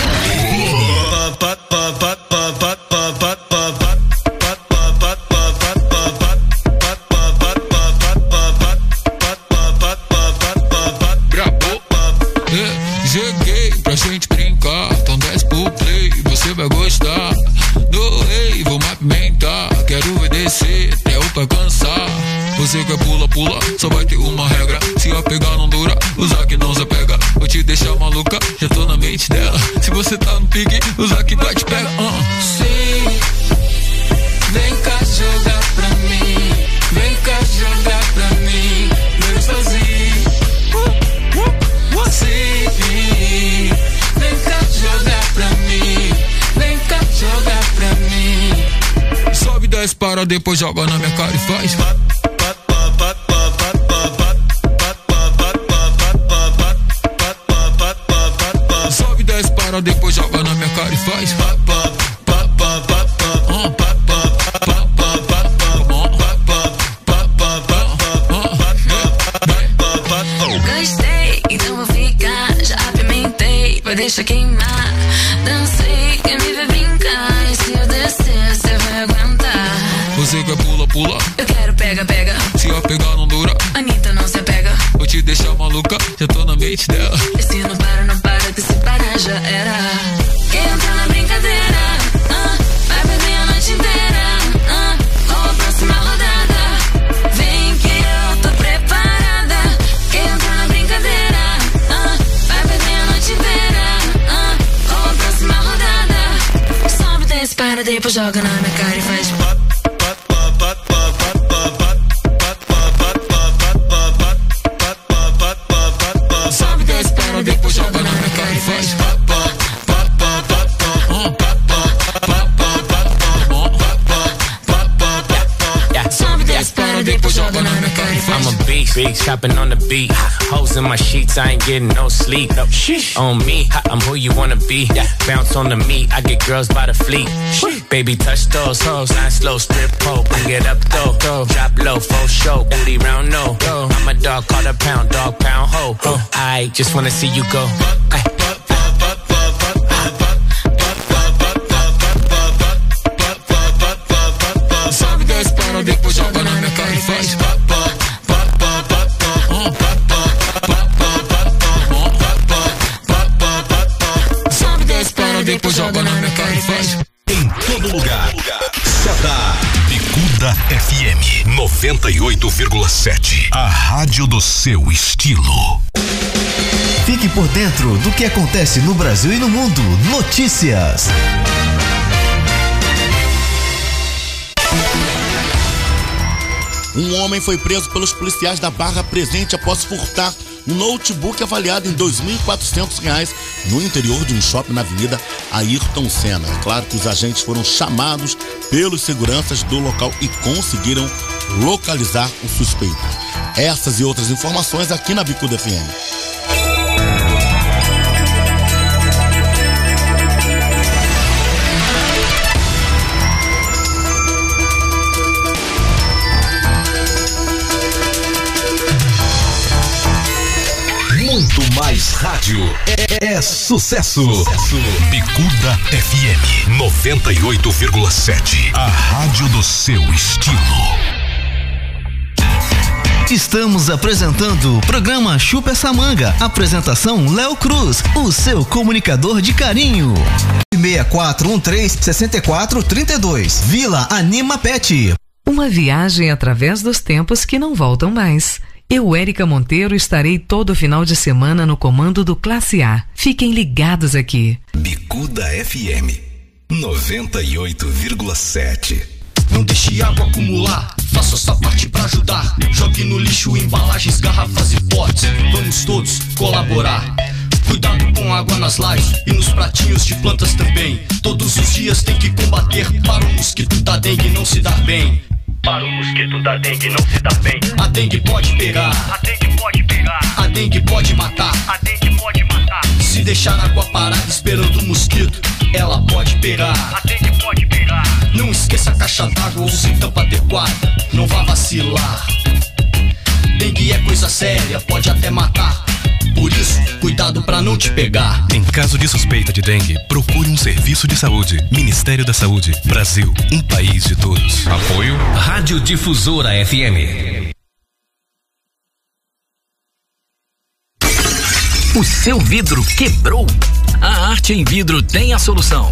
depois joga na minha cara e faz. I ain't getting no sleep. On me, I'm who you wanna be. Yeah. Bounce on the meat, I get girls by the fleet. Baby, touch those hoes, not slow, strip pole. Bring it up though, go. drop low, full show, booty round no. Go. I'm a dog, call a pound, dog pound ho. Oh. I just wanna see you go. Ay. 98,7. A rádio do seu estilo. Fique por dentro do que acontece no Brasil e no mundo. Notícias. Um homem foi preso pelos policiais da Barra Presente após furtar um notebook avaliado em 2.400 reais no interior de um shopping na Avenida Ayrton Senna. É claro que os agentes foram chamados pelos seguranças do local e conseguiram localizar o suspeito. Essas e outras informações aqui na Bicuda FM. Muito mais rádio. É, é sucesso. Bicuda FM 98,7. A rádio do seu estilo. Estamos apresentando o programa Chupa essa manga. Apresentação Léo Cruz, o seu comunicador de carinho. 6413-6432. Vila Anima Pet. Uma viagem através dos tempos que não voltam mais. Eu, Érica Monteiro, estarei todo final de semana no comando do Classe A. Fiquem ligados aqui. Bicuda FM 98,7. Não deixe água acumular, faça sua parte pra ajudar. Jogue no lixo embalagens, garrafas e potes. Vamos todos colaborar. Cuidado com água nas lajes e nos pratinhos de plantas também. Todos os dias tem que combater para o mosquito da dengue não se dar bem. Para o mosquito da dengue não se dar bem. A dengue pode pegar. A dengue pode pegar. A dengue pode matar. A dengue pode matar. Se deixar a água parada esperando o mosquito, ela pode pegar. A dengue pode pegar. Não esqueça a caixa d'água ou sem tampa adequada. Não vá vacilar. Dengue é coisa séria, pode até matar. Por isso, cuidado pra não te pegar. Em caso de suspeita de dengue, procure um serviço de saúde. Ministério da Saúde. Brasil, um país de todos. Apoio Rádio Difusora FM. O seu vidro quebrou? A Arte em Vidro tem a solução.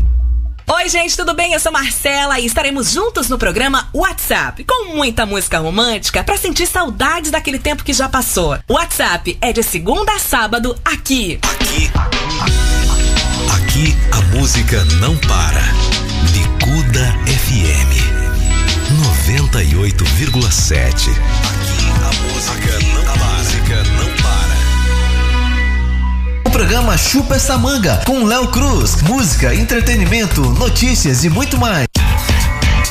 Oi, gente, tudo bem? Eu sou Marcela e estaremos juntos no programa WhatsApp, com muita música romântica para sentir saudades daquele tempo que já passou. WhatsApp é de segunda a sábado aqui. Aqui. Aqui a música não para. Bicuda FM 98,7. Aqui a música não para. Programa Chupa essa manga com Léo Cruz. Música, entretenimento, notícias e muito mais.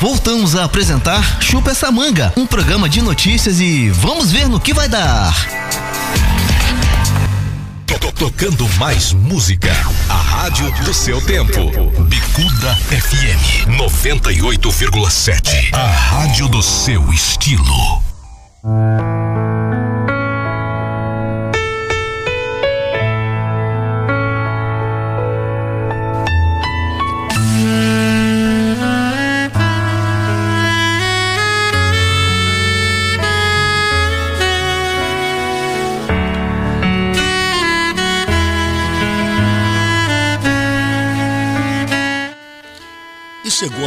Voltamos a apresentar Chupa essa manga, um programa de notícias e vamos ver no que vai dar. To- Tocando mais música. A rádio do seu tempo. Bicuda FM 98,7. A rádio do seu estilo.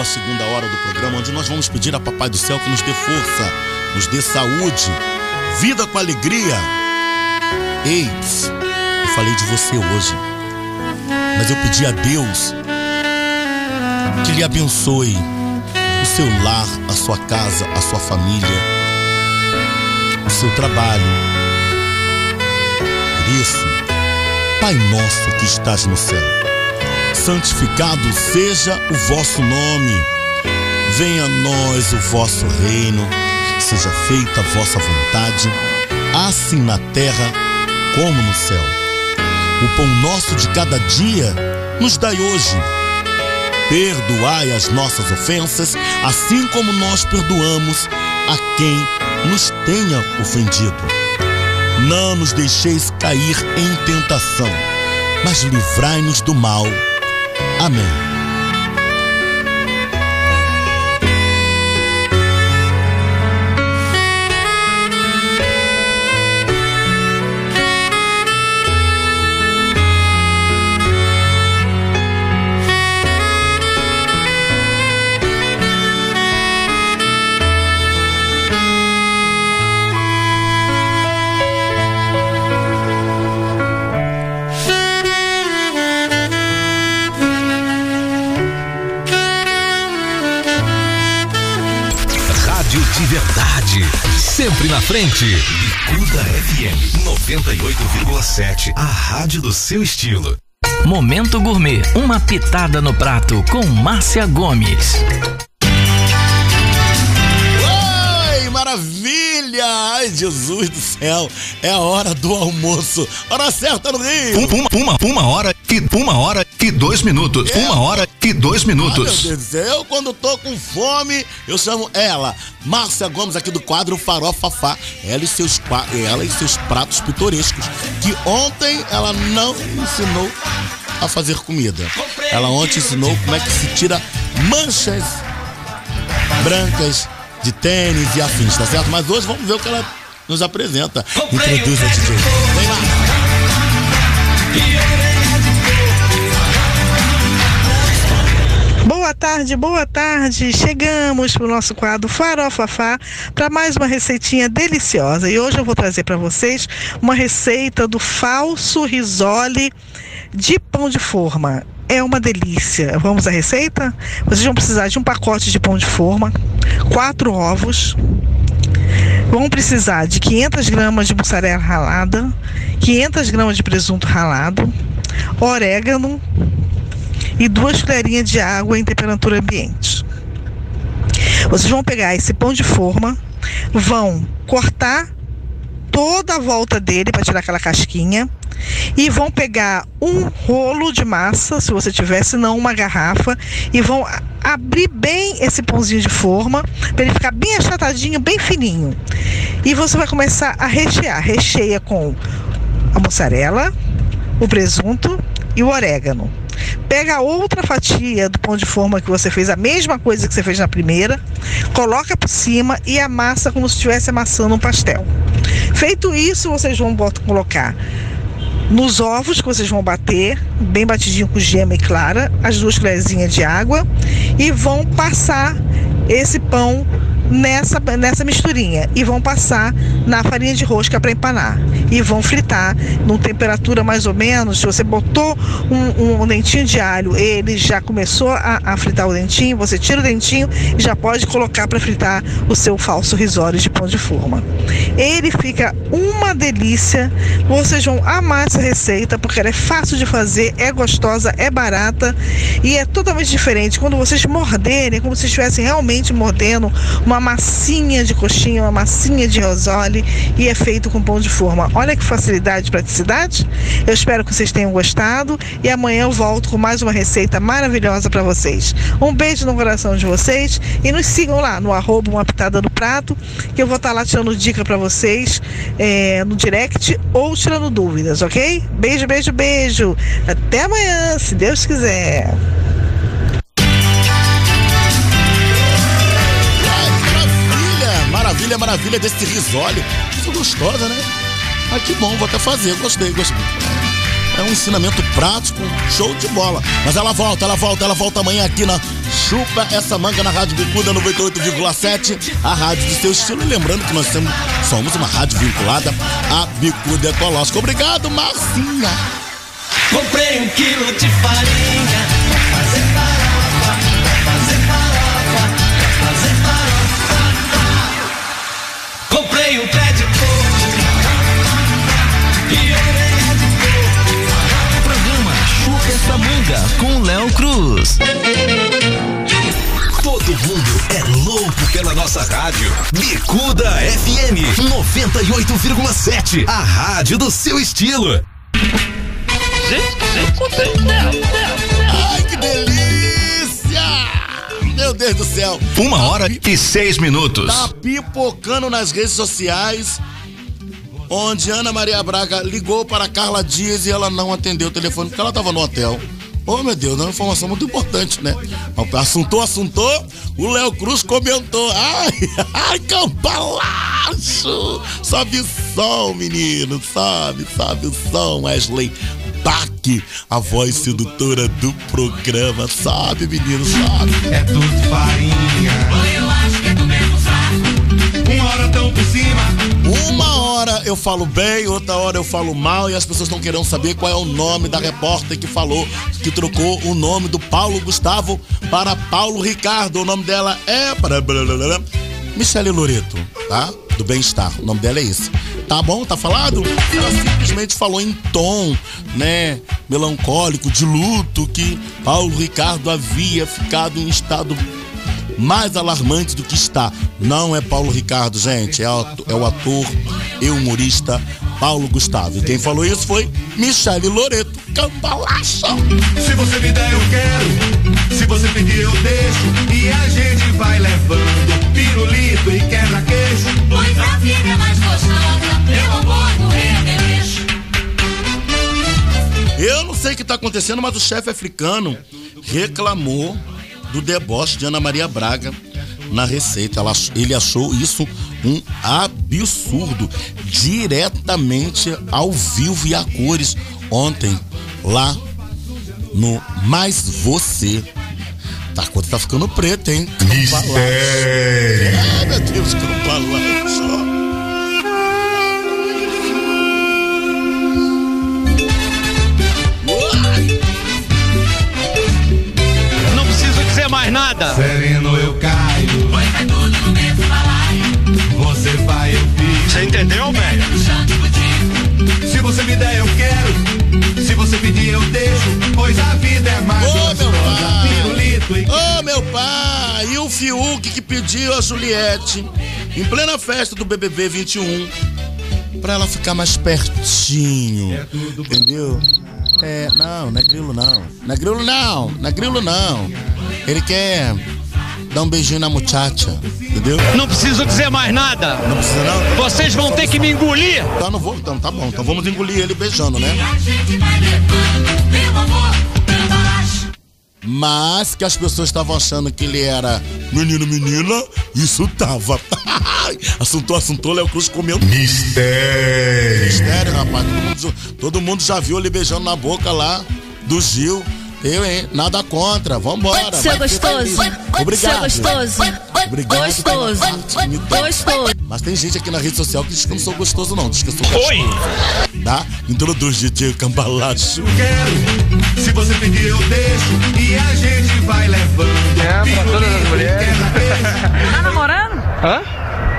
A segunda hora do programa, onde nós vamos pedir a Papai do Céu que nos dê força, nos dê saúde, vida com alegria. Eis, eu falei de você hoje, mas eu pedi a Deus que lhe abençoe o seu lar, a sua casa, a sua família, o seu trabalho. Por isso, Pai nosso que estás no céu santificado seja o vosso nome. Venha a nós o vosso reino, seja feita a vossa vontade, assim na terra como no céu. O pão nosso de cada dia nos dai hoje. Perdoai as nossas ofensas, assim como nós perdoamos a quem nos tenha ofendido. Não nos deixeis cair em tentação, mas livrai-nos do mal. Amém. Sempre na frente. Bicuda FM 98,7. A rádio do seu estilo. Momento Gourmet, uma pitada no prato com Márcia Gomes. Oi, maravilha! Ai, Jesus do céu, é a hora do almoço. Hora certa no Rio. Um- Uma, uma, uma hora e uma hora e dois minutos. Uma hora e dois Ah, meu minutos. Céu, eu quando tô com fome, eu chamo ela, Márcia Gomes, aqui do quadro Farofa Fá. Ela e seus, ela e seus pratos pitorescos. Que ontem ela não ensinou a fazer comida. Ela ontem ensinou como é que se tira manchas brancas de tênis e afins, tá certo? Mas hoje vamos ver o que ela nos apresenta. Introduza, DJ. Vem lá. Tarde, boa tarde. Chegamos pro nosso quadro Farofafá para mais uma receitinha deliciosa. E hoje eu vou trazer para vocês uma receita do falso risole de pão de forma. É uma delícia. Vamos à receita? Vocês vão precisar de um pacote de pão de forma, quatro ovos, Vão precisar de 500 gramas de mussarela ralada, 500 gramas de presunto ralado, orégano e duas colherinhas de água em temperatura ambiente. Vocês vão pegar esse pão de forma, vão cortar toda a volta dele para tirar aquela casquinha e vão pegar um rolo de massa, se você tiver, se não uma garrafa, e vão abrir bem esse pãozinho de forma para ele ficar bem achatadinho, bem fininho. E você vai começar a rechear. Recheia com a mussarela, o presunto e o orégano. Pega outra fatia do pão de forma que você fez, a mesma coisa que você fez na primeira, coloca por cima e amassa como se estivesse amassando um pastel. Feito isso, vocês vão colocar nos ovos que vocês vão bater, bem batidinho com gema e clara, as duas colherzinhas de água e vão passar esse pão nessa, nessa misturinha e vão passar na farinha de rosca para empanar. E vão fritar numa temperatura mais ou menos. Se você botou um, um dentinho de alho, ele já começou a, a fritar o dentinho, você tira o dentinho e já pode colocar para fritar o seu falso risório de pão de forma. Ele fica uma delícia. Vocês vão amar essa receita porque ela é fácil de fazer, é gostosa, é barata e é totalmente diferente. Quando vocês morderem, é como se estivessem realmente mordendo uma massinha de coxinha, uma massinha de rosole e é feito com pão de forma. Olha que facilidade e praticidade. Eu espero que vocês tenham gostado e amanhã eu volto com mais uma receita maravilhosa para vocês. Um beijo no coração de vocês e nos sigam lá no arroba uma pitada no prato que eu vou estar lá tirando dica para vocês é, no direct ou tirando dúvidas, ok? Beijo, beijo, beijo. Até amanhã, se Deus quiser. Maravilha, maravilha, desse risole. É gostosa, né? Ah, que bom, vou até fazer. Gostei, gostei. É um ensinamento prático, show de bola. Mas ela volta, ela volta, ela volta amanhã aqui na Chupa essa manga na Rádio Bicuda 98,7, a rádio do seu estilo. E lembrando que nós temos, somos uma rádio vinculada à Bicuda Ecológica. Obrigado, Marcinha. Comprei um quilo de farinha Cruz. Todo mundo é louco pela nossa rádio. Bicuda FM 98,7. A rádio do seu estilo. Ai, que delícia! Meu Deus do céu. Uma hora e seis minutos. Tá pipocando nas redes sociais. Onde Ana Maria Braga ligou para Carla Dias e ela não atendeu o telefone porque ela estava no hotel. Oh, meu Deus, é uma informação muito importante, né? Assuntou, assuntou, o Léo Cruz comentou. Ai, (laughs) ai, campalacho! Sobe o som, menino, sobe, sobe o som, Wesley. Bach, a voz sedutora do programa. Sobe, menino, sobe. É tudo farinha. Eu acho que é do mesmo saco. Uma hora tão por cima. Uma hora eu falo bem, outra hora eu falo mal e as pessoas estão querendo saber qual é o nome da repórter que falou, que trocou o nome do Paulo Gustavo para Paulo Ricardo. O nome dela é. Michele Loreto, tá? Do bem-estar. O nome dela é esse. Tá bom? Tá falado? Ela simplesmente falou em tom, né? Melancólico, de luto, que Paulo Ricardo havia ficado em estado mais alarmante do que está. Não é Paulo Ricardo, gente, é, o- é o ator e humorista Paulo Gustavo. E quem falou isso foi Michele Loreto, Campalacha. Se você me der, eu quero. Se você pedir, eu deixo. E a gente vai levando pirulito e quebra-queixo. Pois a vida é mais gostosa pelo amor do remeleixo. Eu não sei o que tá acontecendo, mas o chefe africano reclamou do deboche de Ana Maria Braga na receita. Ela ele achou isso um absurdo, diretamente ao vivo e a cores ontem lá no Mais Você. Tá, a coisa tá ficando preta, hein? Mistério. Ai, (laughs) meu Deus, que. Não nada. Sereno eu caio. Pois é tudo no mesmo balaio. Você vai, eu fico. Você entendeu, velho? Se você me der, eu quero. Se você pedir, eu deixo. Pois a vida é mais Ô, meu pai! Ô, meu pai! E o Fiuk que pediu a Juliette, em plena festa do BBB 21, pra ela ficar mais pertinho. Entendeu? É, não, não é grilo não. Não é grilo não, não é grilo não. Ele quer dar um beijinho na muchacha, entendeu? Não preciso dizer mais nada. Não precisa não? Vocês vão ter que me engolir. Então não vou, então tá bom. Então vamos engolir ele beijando, né? Mas que as pessoas estavam achando que ele era menino, menina, isso tava. (laughs) assuntou, assuntou, Léo Cruz comendo. Mistério. Mistério, rapaz. Todo mundo, todo mundo já viu ele beijando na boca lá do Gil. Eu, hein? Nada contra. Vambora. Seu vai ser gostoso. Obrigado. Seu gostoso. Obrigado. Gostoso. Gostoso. Mas tem gente aqui na rede social que diz que eu não sou gostoso, não. Diz que eu sou gostoso. Oi! Tá? Introduz DJ Cambalacho. Se você pedir, eu deixo e a gente vai levando. É, pra todas as mulheres. (laughs) Tá namorando? Hã?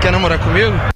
Quer namorar comigo?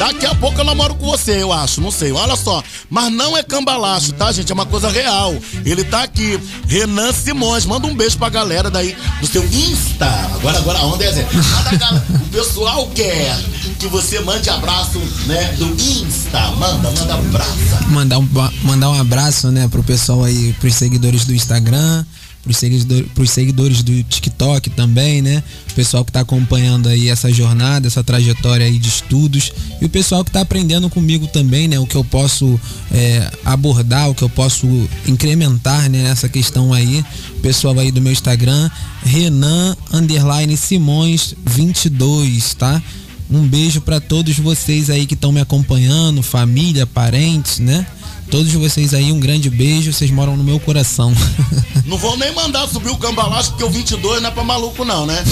Daqui a pouco eu namoro com você, eu acho, não sei. Olha só. Mas não é cambalacho, tá, gente? É uma coisa real. Ele tá aqui. Renan Simões. Manda um beijo pra galera daí do seu Insta. Agora, agora, onde é, Zé? Manda, galera. O pessoal quer que você mande abraço, né? Do Insta. Manda, manda abraço. Mandar um, mandar um abraço, né, pro pessoal aí, pros seguidores do Instagram, seguidores, pros seguidores do TikTok também, né? O pessoal que tá acompanhando aí essa jornada, essa trajetória aí de estudos. E o pessoal que tá aprendendo comigo também, né? O que eu posso é, abordar, o que eu posso incrementar né, nessa questão aí. O pessoal aí do meu Instagram, Renan Underline Simões 22, tá? Um beijo pra todos vocês aí que estão me acompanhando, família, parentes, né? Todos vocês aí, um grande beijo, vocês moram no meu coração. (laughs) Não vou nem mandar subir o cambalacho, porque o 22 não é pra maluco, não, né?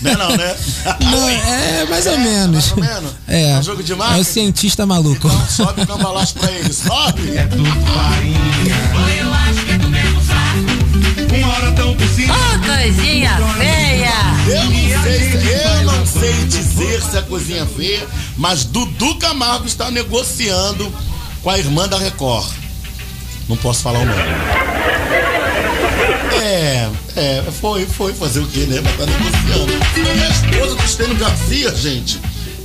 Não é não, né? (laughs) Não, é mais ou menos. Mais ou menos? É. É um jogo de É o cientista maluco. Sobe o cambalacho pra ele, sobe! É tudo farinha. Uma hora tão cima. Ô, coisinha feia. Eu não sei, se- eu não sei dizer se é coisinha feia, mas Dudu Camargo está negociando com a irmã da Record. Não posso falar o nome. É, é, foi, foi fazer o quê, né? Mas tá negociando. A esposa do Estênio Garcia, gente,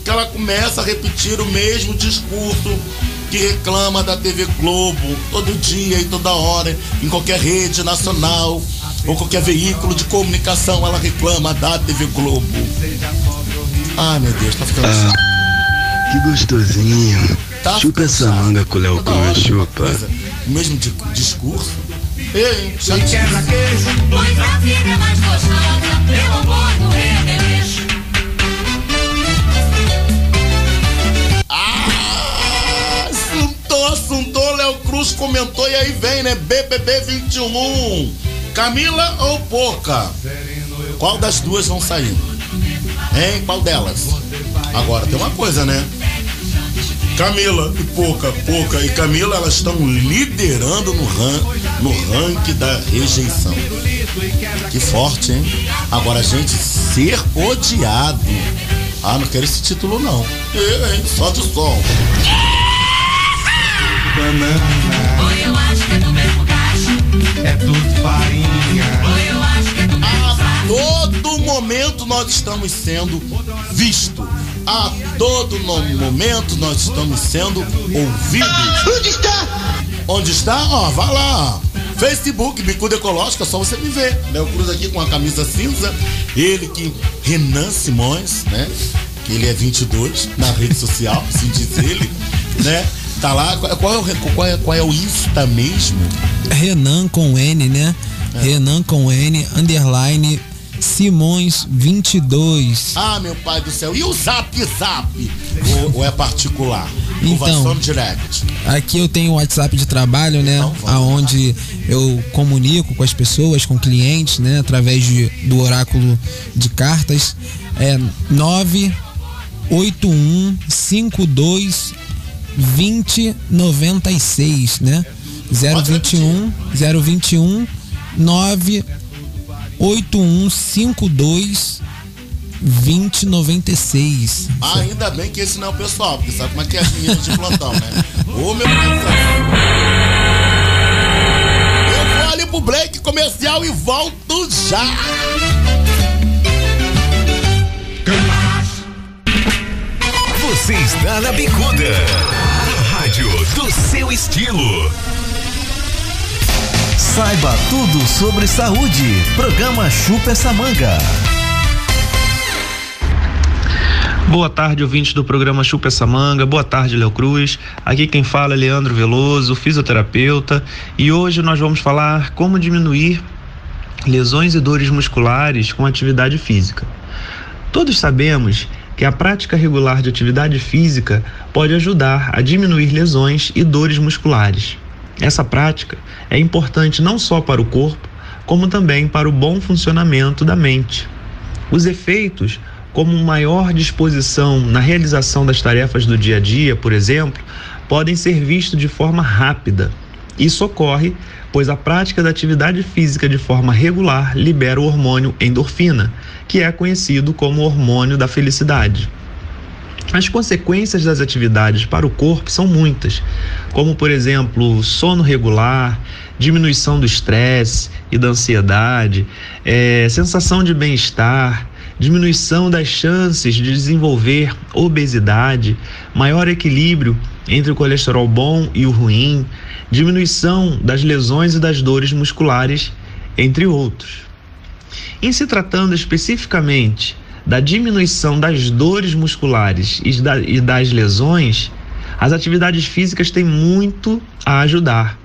que ela começa a repetir o mesmo discurso que reclama da TV Globo todo dia e toda hora, em qualquer rede nacional ou qualquer veículo de comunicação, ela reclama da TV Globo. Ai meu Deus, tá ficando Ah, que gostosinho. Tá chupa essa manga com o Léo Cruz, chupa. o mesmo di- discurso. Ei, gente. Pois a vida é mais gostosa pelo amor do remeleixo. Assuntou, assuntou, Léo Cruz comentou e aí vem, né? BBB 21. Camila ou Poca? Qual das duas vão sair? Hein? Qual delas? Agora tem uma coisa, né? Camila e Poca, Poca e Camila, elas estão liderando no, ran, no ranking da rejeição. Que forte, hein? Agora, gente, ser odiado. Ah, não quero esse título, não. Eu, hein? Só de som. Oi, eu acho que é do mesmo cacho. É tudo farinha. Oi, eu acho que é do mesmo A todo momento nós estamos sendo vistos. A todo momento nós estamos sendo ouvidos. Onde está? Onde está? Ó, vai lá. Facebook, Bicuda Ecológica, só você me ver. Léo Cruz aqui com a camisa cinza. Ele que. Renan Simões, né? Que ele é 22 na rede social, assim diz ele, né? Tá lá. Qual, é, o, qual, é, qual é o Insta mesmo? Renan com N, né? Renan com N, underline Simões 22. Ah, meu pai do céu. E o Zap Zap? ou, ou é particular? Então. direct? Aqui eu tenho o WhatsApp de trabalho, né? Aonde eu comunico com as pessoas, com clientes, né? Através de, do oráculo de cartas. É 98152 2096, né? 021 021 98152 2096. Ah, ainda bem que esse não é o pessoal, porque sabe como é que é as meninas de plantão, né? Ô, meu Deus do céu. Eu vou ali pro break comercial e volto já. Você está na Bicuda. A Rádio do seu estilo. Saiba tudo sobre saúde. Programa Chupa essa manga. Boa tarde, ouvintes do programa Chupa essa manga. Boa tarde, Léo Cruz. Aqui quem fala é Leandro Veloso, fisioterapeuta, e hoje nós vamos falar como diminuir lesões e dores musculares com atividade física. Todos sabemos que a prática regular de atividade física pode ajudar a diminuir lesões e dores musculares. Essa prática é importante não só para o corpo, como também para o bom funcionamento da mente. Os efeitos, como maior disposição na realização das tarefas do dia a dia, por exemplo, podem ser vistos de forma rápida. Isso ocorre pois a prática da atividade física de forma regular libera o hormônio endorfina, que é conhecido como hormônio da felicidade. As consequências das atividades para o corpo são muitas, como por exemplo sono regular, diminuição do estresse e da ansiedade, eh, sensação de bem-estar, diminuição das chances de desenvolver obesidade, maior equilíbrio entre o colesterol bom e o ruim, diminuição das lesões e das dores musculares, entre outros. Em se tratando especificamente da diminuição das dores musculares e, da, e das lesões, as atividades físicas têm muito a ajudar.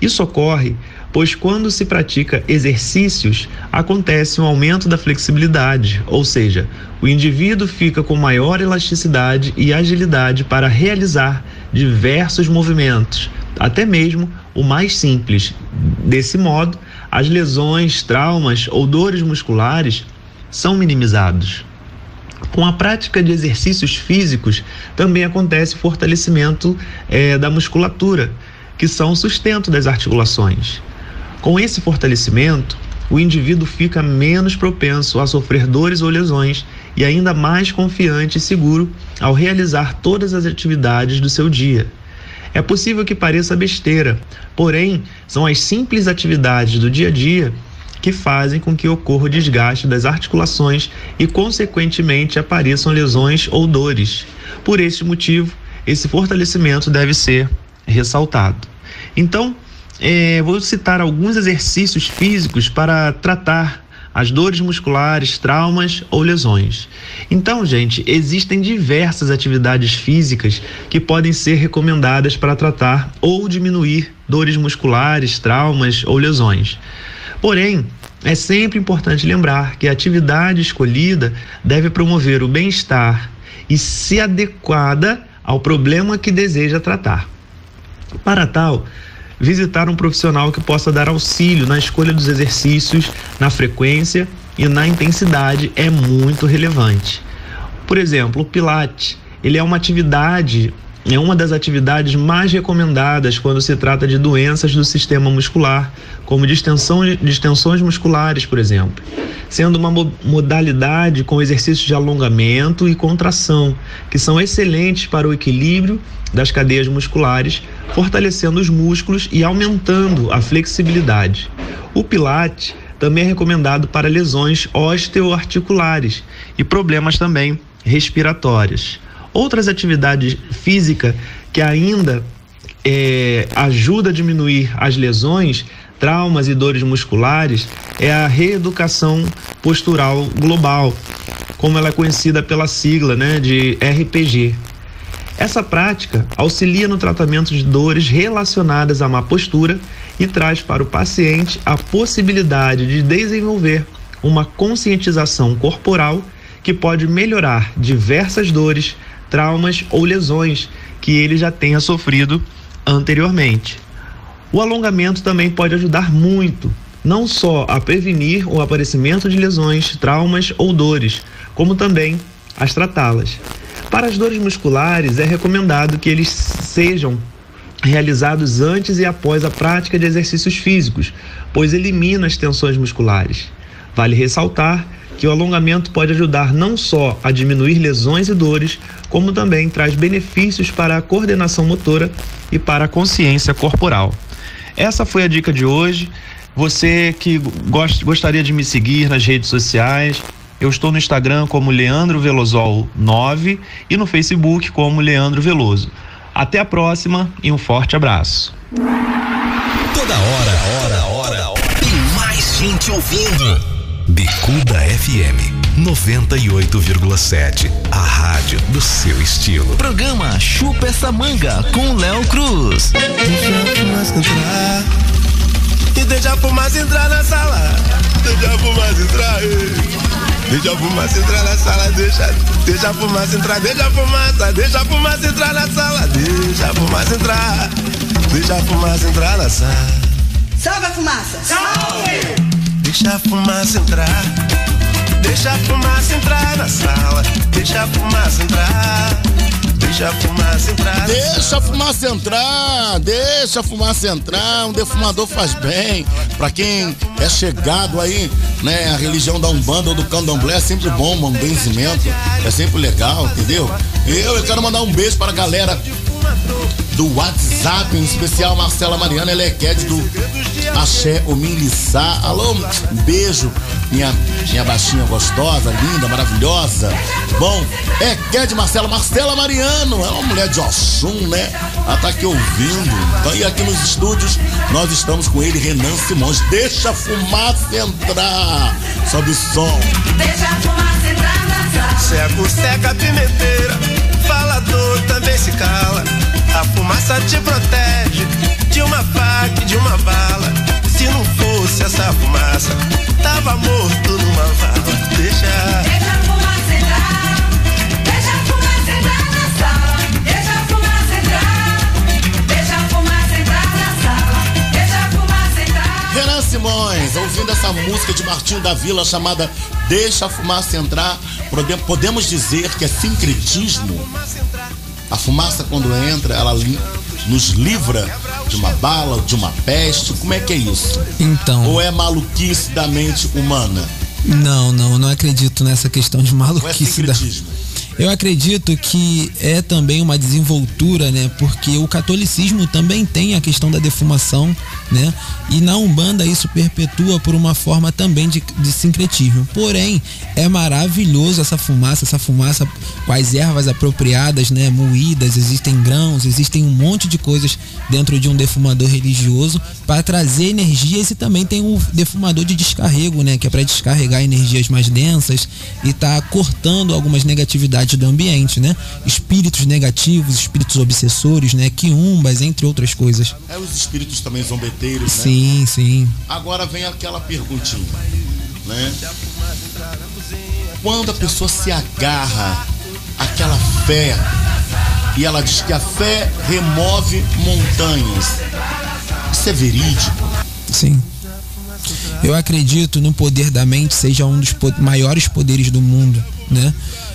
Isso ocorre pois quando se pratica exercícios, acontece um aumento da flexibilidade, ou seja, o indivíduo fica com maior elasticidade e agilidade para realizar diversos movimentos, até mesmo o mais simples. Desse modo, as lesões, traumas ou dores musculares são minimizados. Com a prática de exercícios físicos, também acontece fortalecimento eh, da musculatura, que são o sustento das articulações. Com esse fortalecimento, o indivíduo fica menos propenso a sofrer dores ou lesões e ainda mais confiante e seguro ao realizar todas as atividades do seu dia. É possível que pareça besteira, porém, são as simples atividades do dia a dia que fazem com que ocorra o desgaste das articulações e, consequentemente, apareçam lesões ou dores. Por este motivo, esse fortalecimento deve ser ressaltado. Então, é, vou citar alguns exercícios físicos para tratar as dores musculares, traumas ou lesões. Então, gente, existem diversas atividades físicas que podem ser recomendadas para tratar ou diminuir dores musculares, traumas ou lesões. Porém, é sempre importante lembrar que a atividade escolhida deve promover o bem-estar e se adequada ao problema que deseja tratar. Para tal, visitar um profissional que possa dar auxílio na escolha dos exercícios, na frequência e na intensidade é muito relevante. Por exemplo, o Pilates, ele é uma atividade, é uma das atividades mais recomendadas quando se trata de doenças do sistema muscular, como distensão, distensões musculares, por exemplo, sendo uma modalidade com exercícios de alongamento e contração, que são excelentes para o equilíbrio das cadeias musculares, fortalecendo os músculos e aumentando a flexibilidade. O Pilates também é recomendado para lesões osteoarticulares e problemas também respiratórios. Outras atividades físicas que ainda é, ajuda a diminuir as lesões, traumas e dores musculares é a reeducação postural global, como ela é conhecida pela sigla né, de RPG. Essa prática auxilia no tratamento de dores relacionadas à má postura e traz para o paciente a possibilidade de desenvolver uma conscientização corporal que pode melhorar diversas dores, traumas ou lesões que ele já tenha sofrido anteriormente. O alongamento também pode ajudar muito, não só a prevenir o aparecimento de lesões, traumas ou dores, como também as tratá-las. Para as dores musculares, é recomendado que eles sejam realizados antes e após a prática de exercícios físicos, pois elimina as tensões musculares. Vale ressaltar que o alongamento pode ajudar não só a diminuir lesões e dores, como também traz benefícios para a coordenação motora e para a consciência corporal. Essa foi a dica de hoje. Você que gost, gostaria de me seguir nas redes sociais, eu estou no Instagram como Leandro Velosol 9 e no Facebook como Leandro Veloso. Até a próxima e um forte abraço. Toda hora, hora, hora, hora. Tem mais gente ouvindo. Bicuda FM 98,7. A rádio do seu estilo. Programa Chupa essa manga com Léo Cruz. entrar. E deixa a fumaça entrar na sala. Deixa a fumaça entrar. ei. Deixa a fumaça entrar na sala. Deixa, deixa a fumaça entrar. Deixa a fumaça. Deixa a fumaça entrar na sala. Deixa a fumaça entrar. Deixa a fumaça entrar na sala. Salve a fumaça! Salve! Deixa a fumaça entrar. Deixa a fumaça entrar na sala. Deixa a fumaça entrar. Deixa a fumaça entrar. Deixa a fumaça entrar, deixa a fumaça entrar, um defumador faz bem. Pra quem é chegado aí, né, a religião da Umbanda ou do Candomblé é sempre bom, um benzimento, é sempre legal, entendeu? Eu, eu quero mandar um beijo para a galera do WhatsApp, em especial Marcela Mariana, ela é do Axé Omilissá. Alô, um beijo, minha, minha baixinha gostosa, linda, maravilhosa. Bom, é Ked Marcela, Marcela Mariano, é uma mulher de Oxum, né? Ela tá aqui ouvindo. Então, e aqui nos estúdios, nós estamos com ele, Renan Simões. Deixa a fumaça entrar. Sobe o som. Deixa a fumaça entrar na sala. Cego, seca, pimenteira. Falador também se cala. A fumaça te protege de uma faca e de uma bala. Se não fosse essa fumaça, tava morto numa vala. Deixa. Deixa a fumaça entrar. Deixa a fumaça entrar na sala. Deixa a fumaça entrar. Deixa a fumaça entrar na sala. Deixa a fumaça entrar. Renan Simões, ouvindo essa música de Martinho da Vila chamada Deixa a Fumaça Entrar, pode- podemos dizer que é sincretismo. A fumaça, quando entra, ela nos livra de uma bala, de uma peste. Como é que é isso? Então. Ou é maluquice da mente humana? Não, não, não acredito nessa questão de Ou é maluquice da. Eu acredito que é também uma desenvoltura, né? Porque o catolicismo também tem a questão da defumação, né? E na Umbanda isso perpetua por uma forma também de, de sincretismo. Porém, é maravilhoso essa fumaça, essa fumaça com as ervas apropriadas, né? Moídas, existem grãos, existem um monte de coisas dentro de um defumador religioso para trazer energias e também tem o defumador de descarrego, né? Que é para descarregar energias mais densas e tá cortando algumas negatividades do ambiente, né? Espíritos negativos, espíritos obsessores, né? Quiumbas, entre outras coisas. É os espíritos também zombeteiros, né? Sim, sim. Agora vem aquela perguntinha, né? Quando a pessoa se agarra àquela fé e ela diz que a fé remove montanhas, isso é verídico? Sim. Eu acredito no poder da mente seja um dos maiores poderes do mundo, né?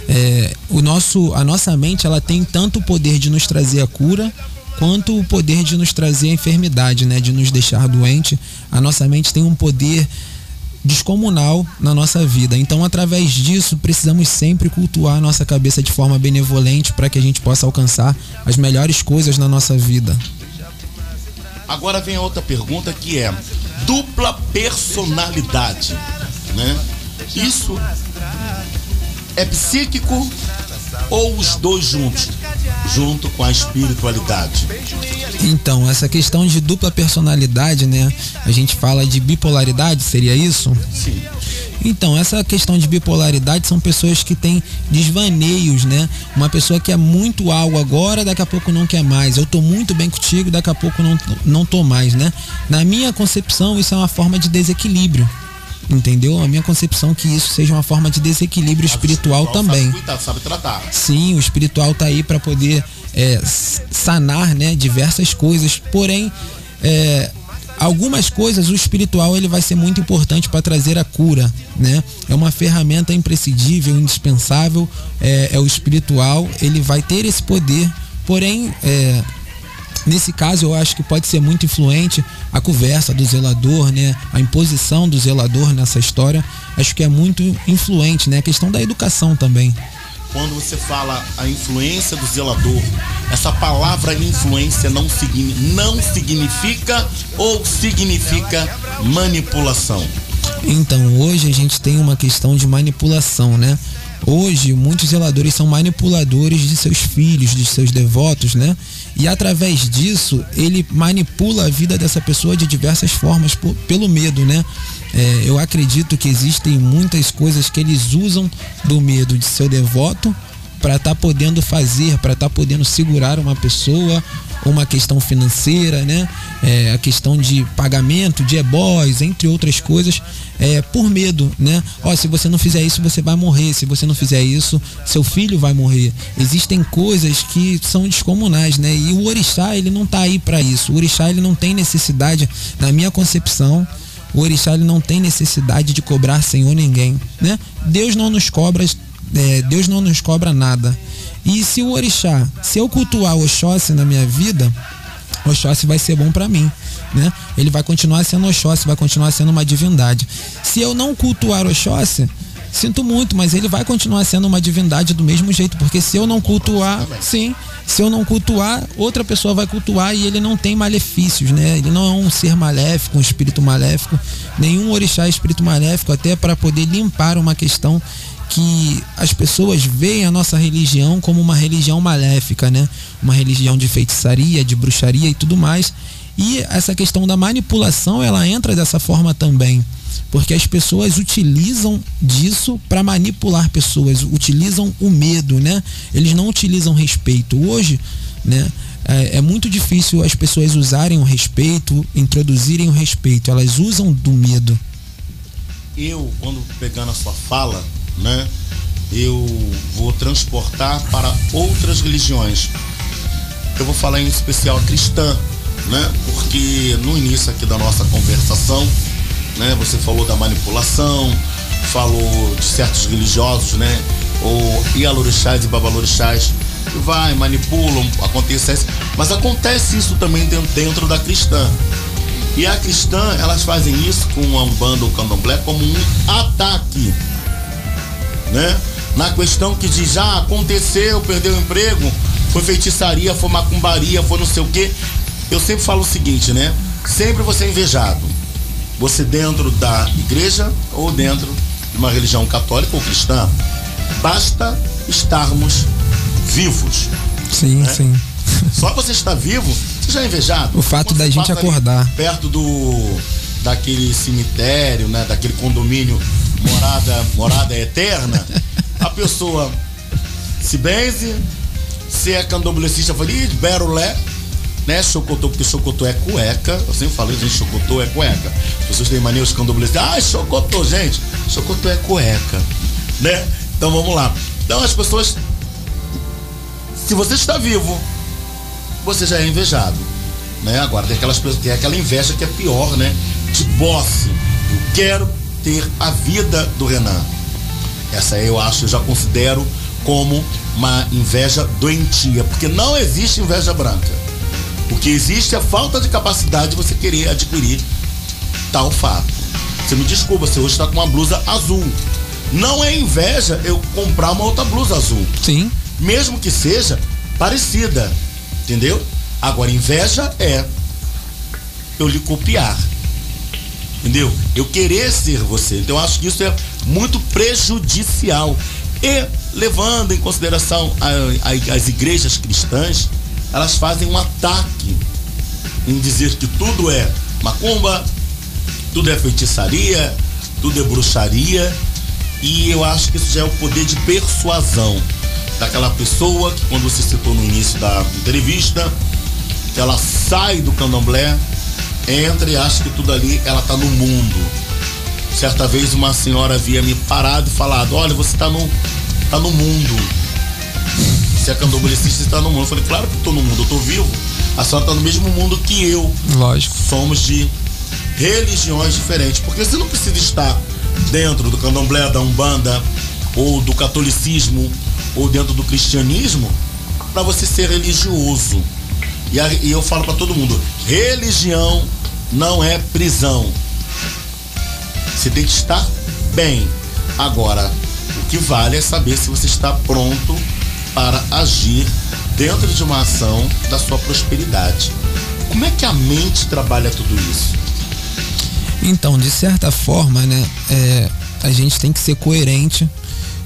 É, o nosso, a nossa mente ela tem tanto o poder de nos trazer a cura quanto o poder de nos trazer a enfermidade, né? De nos deixar doente. A nossa mente tem um poder descomunal na nossa vida. Então, através disso, precisamos sempre cultuar nossa cabeça de forma benevolente para que a gente possa alcançar as melhores coisas na nossa vida. Agora vem a outra pergunta que é dupla personalidade, né? Isso é psíquico ou os dois juntos, junto com a espiritualidade? Então, essa questão de dupla personalidade, né? A gente fala de bipolaridade, seria isso? Sim. Então, essa questão de bipolaridade são pessoas que têm desvaneios, né? Uma pessoa que é muito algo agora, daqui a pouco não quer mais. Eu tô muito bem contigo, daqui a pouco não, não tô mais, né? Na minha concepção, isso é uma forma de desequilíbrio. Entendeu? A minha concepção é que isso seja uma forma de desequilíbrio espiritual também. Sabe cuidar, sabe tratar. Sim, o espiritual tá aí para poder é, sanar, né, diversas coisas. Porém, é, algumas coisas o espiritual ele vai ser muito importante para trazer a cura, né? É uma ferramenta imprescindível, indispensável. É, é o espiritual, ele vai ter esse poder. Porém, é, Nesse caso, eu acho que pode ser muito influente a conversa do zelador, né? A imposição do zelador nessa história. Acho que é muito influente, né? A questão da educação também. Quando você fala a influência do zelador, essa palavra influência não, não significa ou significa manipulação? Então, hoje a gente tem uma questão de manipulação, né? Hoje, muitos zeladores são manipuladores de seus filhos, de seus devotos, né? E através disso, ele manipula a vida dessa pessoa de diversas formas por- pelo medo, né? É, eu acredito que existem muitas coisas que eles usam do medo de seu devoto para estar podendo fazer, para estar podendo segurar uma pessoa, uma questão financeira, né? É, a questão de pagamento, de ebós, entre outras coisas, é, por medo, né? Ó, se você não fizer isso, você vai morrer. Se você não fizer isso, seu filho vai morrer. Existem coisas que são descomunais, né? E o orixá, ele não tá aí para isso. O orixá, ele não tem necessidade, na minha concepção, o orixá ele não tem necessidade de cobrar senhor ninguém, né? Deus não nos cobra, é, Deus não nos cobra nada. E se o orixá, se eu cultuar Oxóssi na minha vida, Oxóssi vai ser bom para mim, né? Ele vai continuar sendo Oxóssi, vai continuar sendo uma divindade. Se eu não cultuar Oxóssi, sinto muito, mas ele vai continuar sendo uma divindade do mesmo jeito, porque se eu não cultuar, sim, se eu não cultuar, outra pessoa vai cultuar e ele não tem malefícios, né? Ele não é um ser maléfico, um espírito maléfico, nenhum orixá é espírito maléfico, até para poder limpar uma questão que as pessoas veem a nossa religião como uma religião maléfica, né? Uma religião de feitiçaria, de bruxaria e tudo mais. E essa questão da manipulação, ela entra dessa forma também, porque as pessoas utilizam disso para manipular pessoas, utilizam o medo, né? Eles não utilizam respeito. Hoje, né? É, é muito difícil as pessoas usarem o respeito, introduzirem o respeito. Elas usam do medo. Eu, quando pegando a sua fala, né, eu vou transportar para outras religiões. Eu vou falar em especial a cristã, né, porque no início aqui da nossa conversação, né, você falou da manipulação, falou de certos religiosos, né, ou ialorixás e babalorixás, que vai, manipulam, acontece mas acontece isso também dentro da cristã. E a cristã, elas fazem isso com a Umbanda ou Candomblé como um ataque né? Na questão que diz, já aconteceu, perdeu o emprego, foi feitiçaria, foi macumbaria, foi não sei o quê. Eu sempre falo o seguinte, né? Sempre você é invejado. Você dentro da igreja ou dentro de uma religião católica ou cristã. Basta estarmos vivos. Sim, né? sim. Só você estar vivo, você já é invejado. O fato Quando da gente acordar. Perto do daquele cemitério, né? Daquele condomínio morada, morada eterna, a pessoa se benze, se é candomblessista, fala, ih, berulé, né? Chocotô, porque chocotô é cueca. Eu sempre falei, gente, chocotô é cueca. As pessoas têm mania os candomblessistas, ah, chocotô, gente, chocotô é cueca, né? Então vamos lá. Então as pessoas, se você está vivo, você já é invejado, né? Agora tem aquelas pessoas, tem aquela inveja que é pior, né? De bosse. Eu quero ter a vida do Renan. Essa eu acho, eu já considero como uma inveja doentia, porque não existe inveja branca. O que existe é a falta de capacidade de você querer adquirir tal fato. Você me desculpa, você hoje está com uma blusa azul. Não é inveja eu comprar uma outra blusa azul. Sim. Mesmo que seja parecida. Entendeu? Agora, inveja é eu lhe copiar. Entendeu? Eu querer ser você. Então, eu acho que isso é muito prejudicial. E, levando em consideração a- a- as igrejas cristãs, elas fazem um ataque em dizer que tudo é macumba, tudo é feitiçaria, tudo é bruxaria. E eu acho que isso já é o poder de persuasão daquela pessoa que, quando você citou no início da entrevista, que ela sai do candomblé, entra e acha que tudo ali ela tá no mundo. Certa vez uma senhora havia me parado e falado: Olha, você tá no, tá no mundo. Você é candomblessista, você tá no mundo. Eu falei: Claro que tô no mundo, eu tô vivo. A senhora tá no mesmo mundo que eu. Lógico. Somos de religiões diferentes. Porque você não precisa estar dentro do candomblé, da umbanda, ou do catolicismo, ou dentro do cristianismo, para você ser religioso. E, a- e eu falo para todo mundo: religião não é prisão. Você tem que estar bem. Agora, o que vale é saber se você está pronto para agir dentro de uma ação da sua prosperidade. Como é que a mente trabalha tudo isso? Então, de certa forma, né, é, a gente tem que ser coerente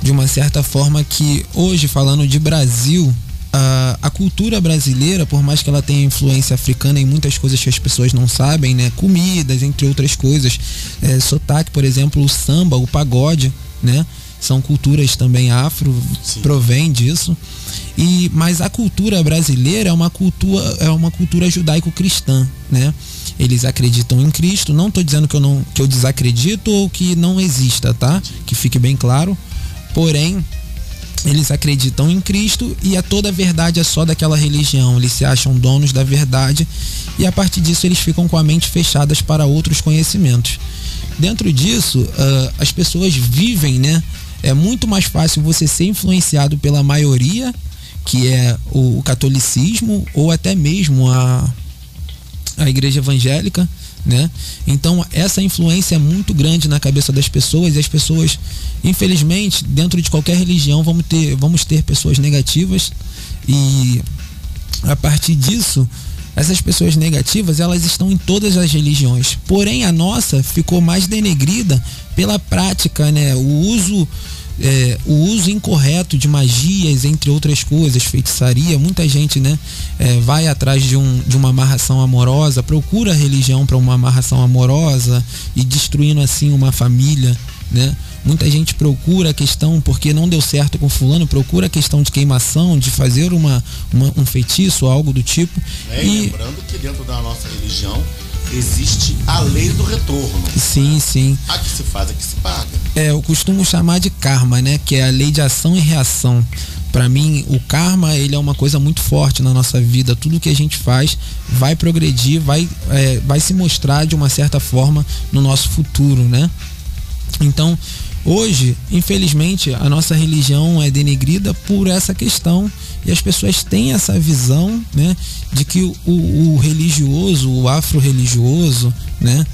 de uma certa forma que hoje, falando de Brasil, a, a cultura brasileira, por mais que ela tenha influência africana em muitas coisas que as pessoas não sabem, né, comidas, entre outras coisas, é, sotaque, por exemplo, o samba, o pagode, né, são culturas também afro, provém disso. E mas a cultura brasileira é uma cultura é uma cultura judaico-cristã, né? Eles acreditam em Cristo. Não estou dizendo que eu não que eu desacredito ou que não exista, tá? Que fique bem claro. Porém, eles acreditam em Cristo e a toda a verdade é só daquela religião. Eles se acham donos da verdade e a partir disso eles ficam com a mente fechadas para outros conhecimentos. Dentro disso, ah, as pessoas vivem, né? É muito mais fácil você ser influenciado pela maioria, que é o, o catolicismo, ou até mesmo a, a igreja evangélica, né? Então essa influência é muito grande na cabeça das pessoas e as pessoas, infelizmente, dentro de qualquer religião vamos ter, vamos ter pessoas negativas e a partir disso essas pessoas negativas elas estão em todas as religiões. Porém a nossa ficou mais denegrida pela prática, né? O uso é, o uso incorreto de magias, entre outras coisas, feitiçaria, muita gente né, é, vai atrás de, um, de uma amarração amorosa, procura a religião para uma amarração amorosa e destruindo assim uma família. Né? Muita gente procura a questão, porque não deu certo com fulano, procura a questão de queimação, de fazer uma, uma- um feitiço, algo do tipo. E E lembrando que dentro da nossa religião existe a lei do retorno. sim, sim. A que se faz, a que se paga. É, eu costumo chamar de karma, né? Que é a lei de ação e reação. Para mim, o karma ele é uma coisa muito forte na nossa vida. Tudo que a gente faz vai progredir, vai, é, vai se mostrar de uma certa forma no nosso futuro, né? Então, hoje, infelizmente, a nossa religião é denegrida por essa questão e as pessoas têm essa visão, né, de que o, o religioso, o afro-religioso, né,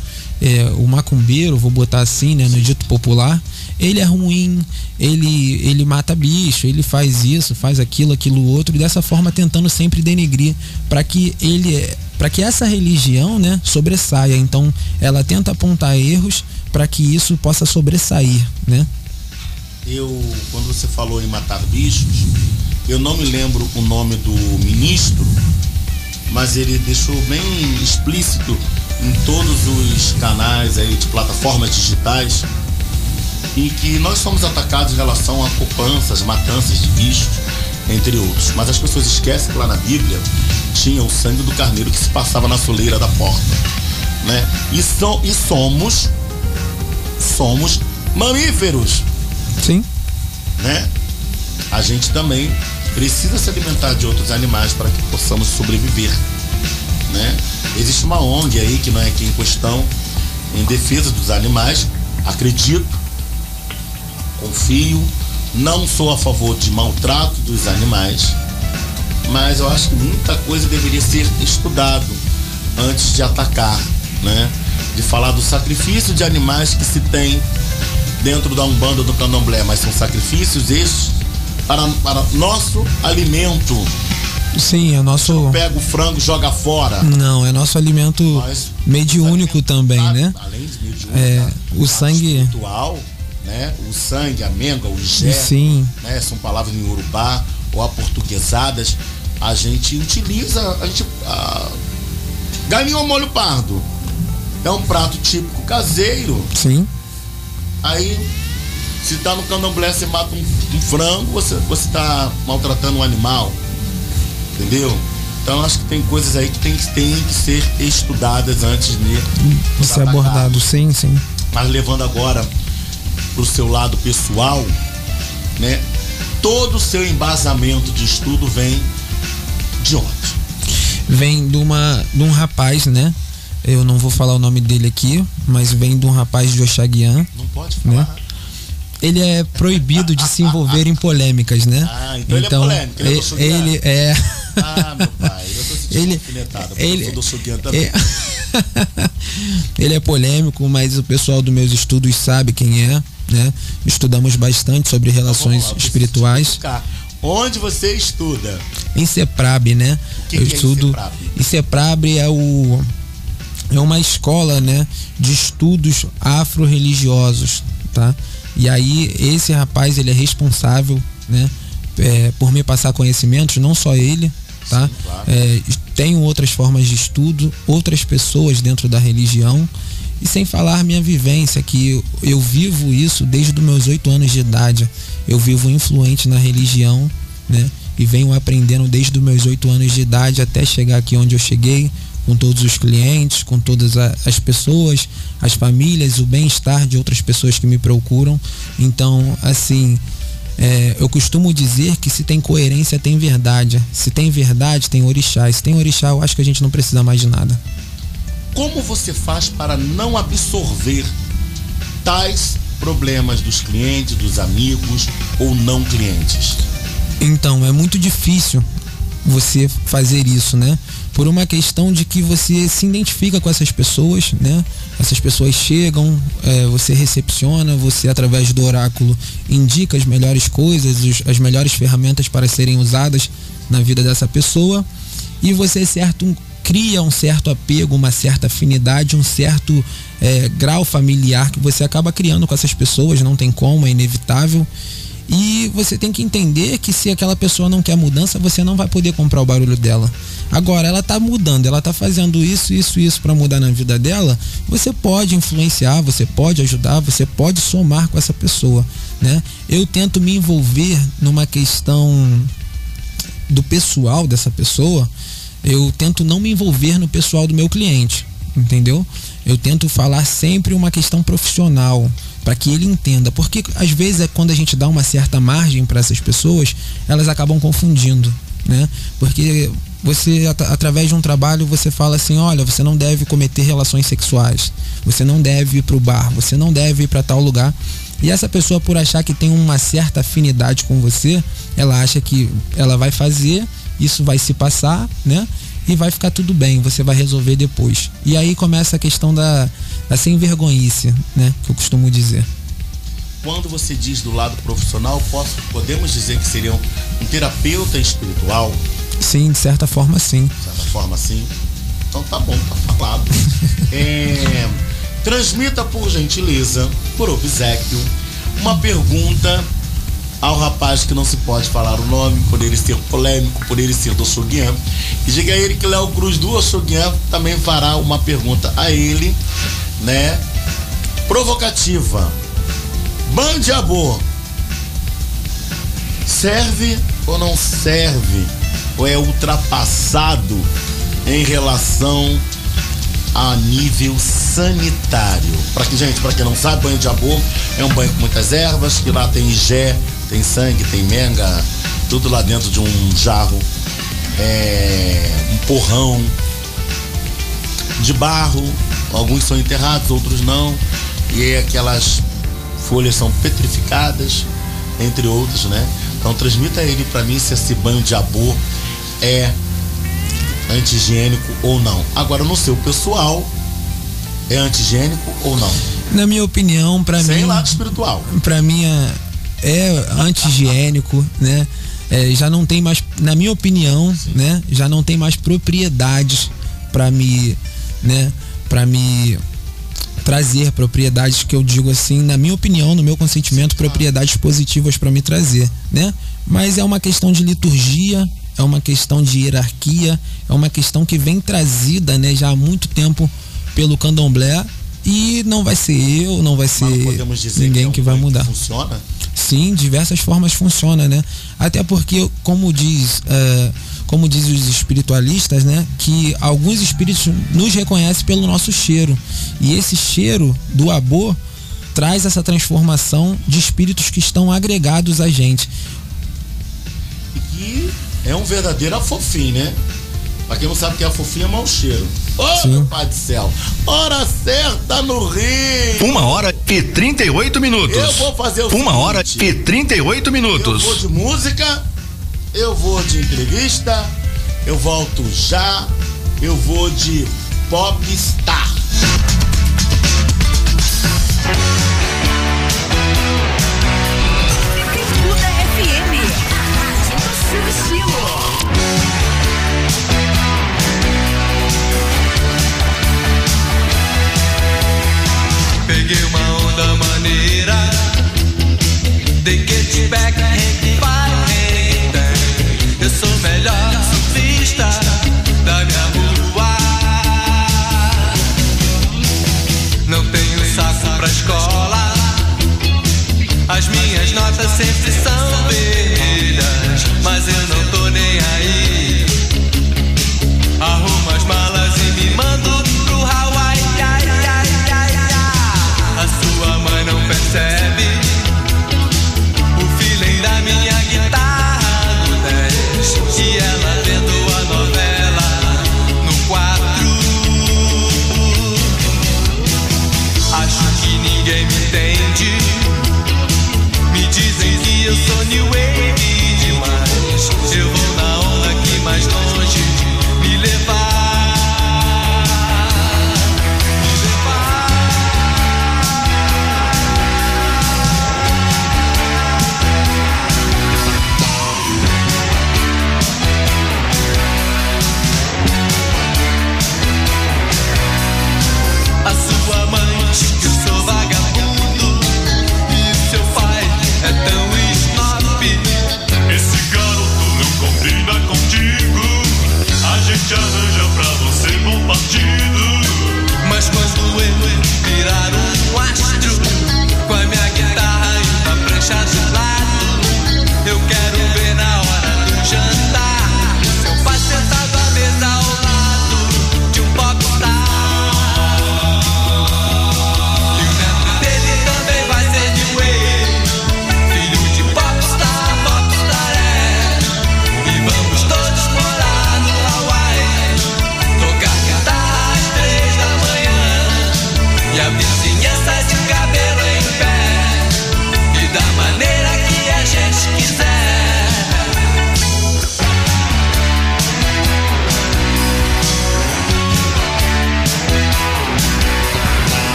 é, o macumbeiro, vou botar assim, né, no dito popular, ele é ruim, ele, ele mata bicho, ele faz isso, faz aquilo, aquilo outro, e dessa forma tentando sempre denegrir para que ele para que essa religião, né, sobressaia. Então, ela tenta apontar erros para que isso possa sobressair, né? Eu, quando você falou em matar bichos, eu não me lembro o nome do ministro, mas ele deixou bem explícito em todos os canais aí de plataformas digitais em que nós somos atacados em relação a poupanças, matanças de bichos, entre outros. Mas as pessoas esquecem que lá na Bíblia tinha o sangue do carneiro que se passava na soleira da porta, né? E, so, e somos somos mamíferos. Sim. Né? A gente também precisa se alimentar de outros animais para que possamos sobreviver, né? Existe uma ONG aí que não é aqui em questão em defesa dos animais, acredito, confio, não sou a favor de maltrato dos animais, mas eu acho que muita coisa deveria ser estudado antes de atacar, né? De falar do sacrifício de animais que se tem dentro da Umbanda do Candomblé, mas são sacrifícios estes para, para nosso alimento. Sim, é nosso. Pega o frango, joga fora. Não, é nosso alimento mediúnico também, né? Além de mediúnico, É, o sangue. espiritual, né? O sangue, a menga, o gé, Sim. né? São palavras em urubá ou aportuguesadas. A gente utiliza, a gente ah, galinha ao molho pardo. É um prato típico caseiro. Sim. Aí, se tá no candomblé, você mata um, um frango, você, você tá maltratando um animal. Entendeu? Então acho que tem coisas aí que tem, que- tem que ser estudadas antes de ser abordado, sim, sim. mas levando agora pro seu lado pessoal, né? Todo o seu embasamento de estudo vem de onde? Vem de, uma, de um rapaz, né? Eu não vou falar o nome dele aqui, mas vem de um rapaz de Oxaguian. Não pode né? Ele é proibido de se envolver em polêmicas, né? Ah, então ele é polêmico, ele é ele é. Ah, meu pai, eu tô sentindo Ele- ele- eu sou do Suguian também. é- (laughs) ele é polêmico, mas o pessoal dos meus estudos sabe quem é, né? Estudamos bastante sobre relações espirituais. Cá, Onde você estuda? Em CEPRAB, né? que eu que é estudo. ICEPRAB? ICEPRAB é o é uma escola, né, de estudos afro-religiosos, tá? E aí esse rapaz ele é responsável, né, é, por me passar conhecimentos, não só ele, tá? É, tenho outras formas de estudo, outras pessoas dentro da religião. E sem falar minha vivência, que eu, eu vivo isso desde os meus oito anos de idade. Eu vivo influente na religião, né? E venho aprendendo desde os meus oito anos de idade até chegar aqui onde eu cheguei, com todos os clientes, com todas as pessoas, as famílias, o bem-estar de outras pessoas que me procuram. Então, assim, é, eu costumo dizer que se tem coerência, tem verdade. Se tem verdade, tem orixá. E se tem orixá, eu acho que a gente não precisa mais de nada. Como você faz para não absorver tais problemas dos clientes, dos amigos ou não clientes? Então, é muito difícil você fazer isso, né? Por uma questão de que você se identifica com essas pessoas, né? Essas pessoas chegam, é, você recepciona, você através do oráculo indica as melhores coisas, os- as melhores ferramentas para serem usadas na vida dessa pessoa e você certo cria um certo apego, uma certa afinidade, um certo é, grau familiar que você acaba criando com essas pessoas, não tem como, é inevitável. E você tem que entender que se aquela pessoa não quer mudança, você não vai poder comprar o barulho dela. Agora, ela tá mudando, ela tá fazendo isso, isso, isso para mudar na vida dela, você pode influenciar, você pode ajudar, você pode somar com essa pessoa, né? Eu tento me envolver numa questão do pessoal dessa pessoa, eu tento não me envolver no pessoal do meu cliente, entendeu? Eu tento falar sempre uma questão profissional para que ele entenda, porque às vezes é quando a gente dá uma certa margem para essas pessoas, elas acabam confundindo, né? Porque você at- através de um trabalho você fala assim, olha, você não deve cometer relações sexuais, você não deve ir para o bar, você não deve ir para tal lugar. E essa pessoa por achar que tem uma certa afinidade com você, ela acha que ela vai fazer, isso vai se passar, né? E vai ficar tudo bem, você vai resolver depois. E aí começa a questão da, da sem vergonhice, né? Que eu costumo dizer. Quando você diz do lado profissional, posso, podemos dizer que seria um, um terapeuta espiritual, Sim, de certa forma sim. de certa forma assim? Então tá bom, tá falado. (laughs) É, transmita por gentileza, por obsequio, uma pergunta ao rapaz que não se pode falar o nome, por ele ser polêmico, por ele ser do Oxoguian. E diga a ele que Léo Cruz do Oxoguian também fará uma pergunta a ele, né? Provocativa. Bandiabô. Serve ou não serve? Ou é ultrapassado em relação a nível sanitário? Para que gente, para quem não sabe, banho de abô é um banho com muitas ervas, que lá tem igé, tem sangue, tem menga, tudo lá dentro de um jarro, é, um porrão de barro. Alguns são enterrados, outros não. E aí aquelas folhas são petrificadas, entre outros, né? Então transmita ele para mim se esse banho de abô é anti-higiênico ou não. Agora no seu pessoal é anti-higiênico ou não? Na minha opinião, para mim. Sem lado espiritual. Para mim é, anti-higiênico, né? É, já não tem mais, na minha opinião, né? Já não tem mais propriedades para me, né? Para me trazer propriedades que eu digo assim, na minha opinião, no meu consentimento, propriedades positivas para me trazer, né? Mas é uma questão de liturgia, é uma questão de hierarquia, é uma questão que vem trazida, né, já há muito tempo pelo candomblé e não vai ser eu, não vai ser ninguém que, é um que vai mudar. funciona? Sim, diversas formas funciona, né? Até porque, como diz, é, como diz os espiritualistas, né? Que alguns espíritos nos reconhecem pelo nosso cheiro. E esse cheiro do abô traz essa transformação de espíritos que estão agregados a gente. E é um verdadeiro afofinho, né? Pra quem não sabe que é afofinho, é mau cheiro. Ô, meu pai do céu! Hora certa no Rio! Uma hora e 38 minutos. Eu vou fazer o Uma seguinte. hora e 38 Eu minutos. vou de música, eu vou de entrevista, eu volto já, eu vou de popstar. Bicuda FM. A rádio do Peguei uma onda maneira. De get back and Eu sou o melhor surfista da minha rua. Não tenho saco pra escola. As minhas notas sempre são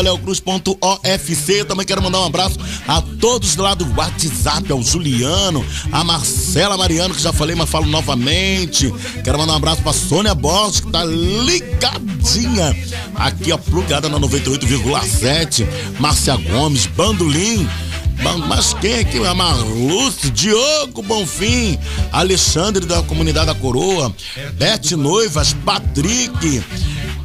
leocruz.ofc. Também quero mandar um abraço a todos lá do WhatsApp, ao Juliano, a Marcela Mariano, que já falei, mas falo novamente. Quero mandar um abraço pra Sônia Borges, que tá ligadinha aqui, ó, plugada na 98,7. Márcia Gomes, Bandolim. Ban- Mas quem aqui? A Marluce, Diogo Bonfim, Alexandre da Comunidade da Coroa, Bete Noivas, Patrick,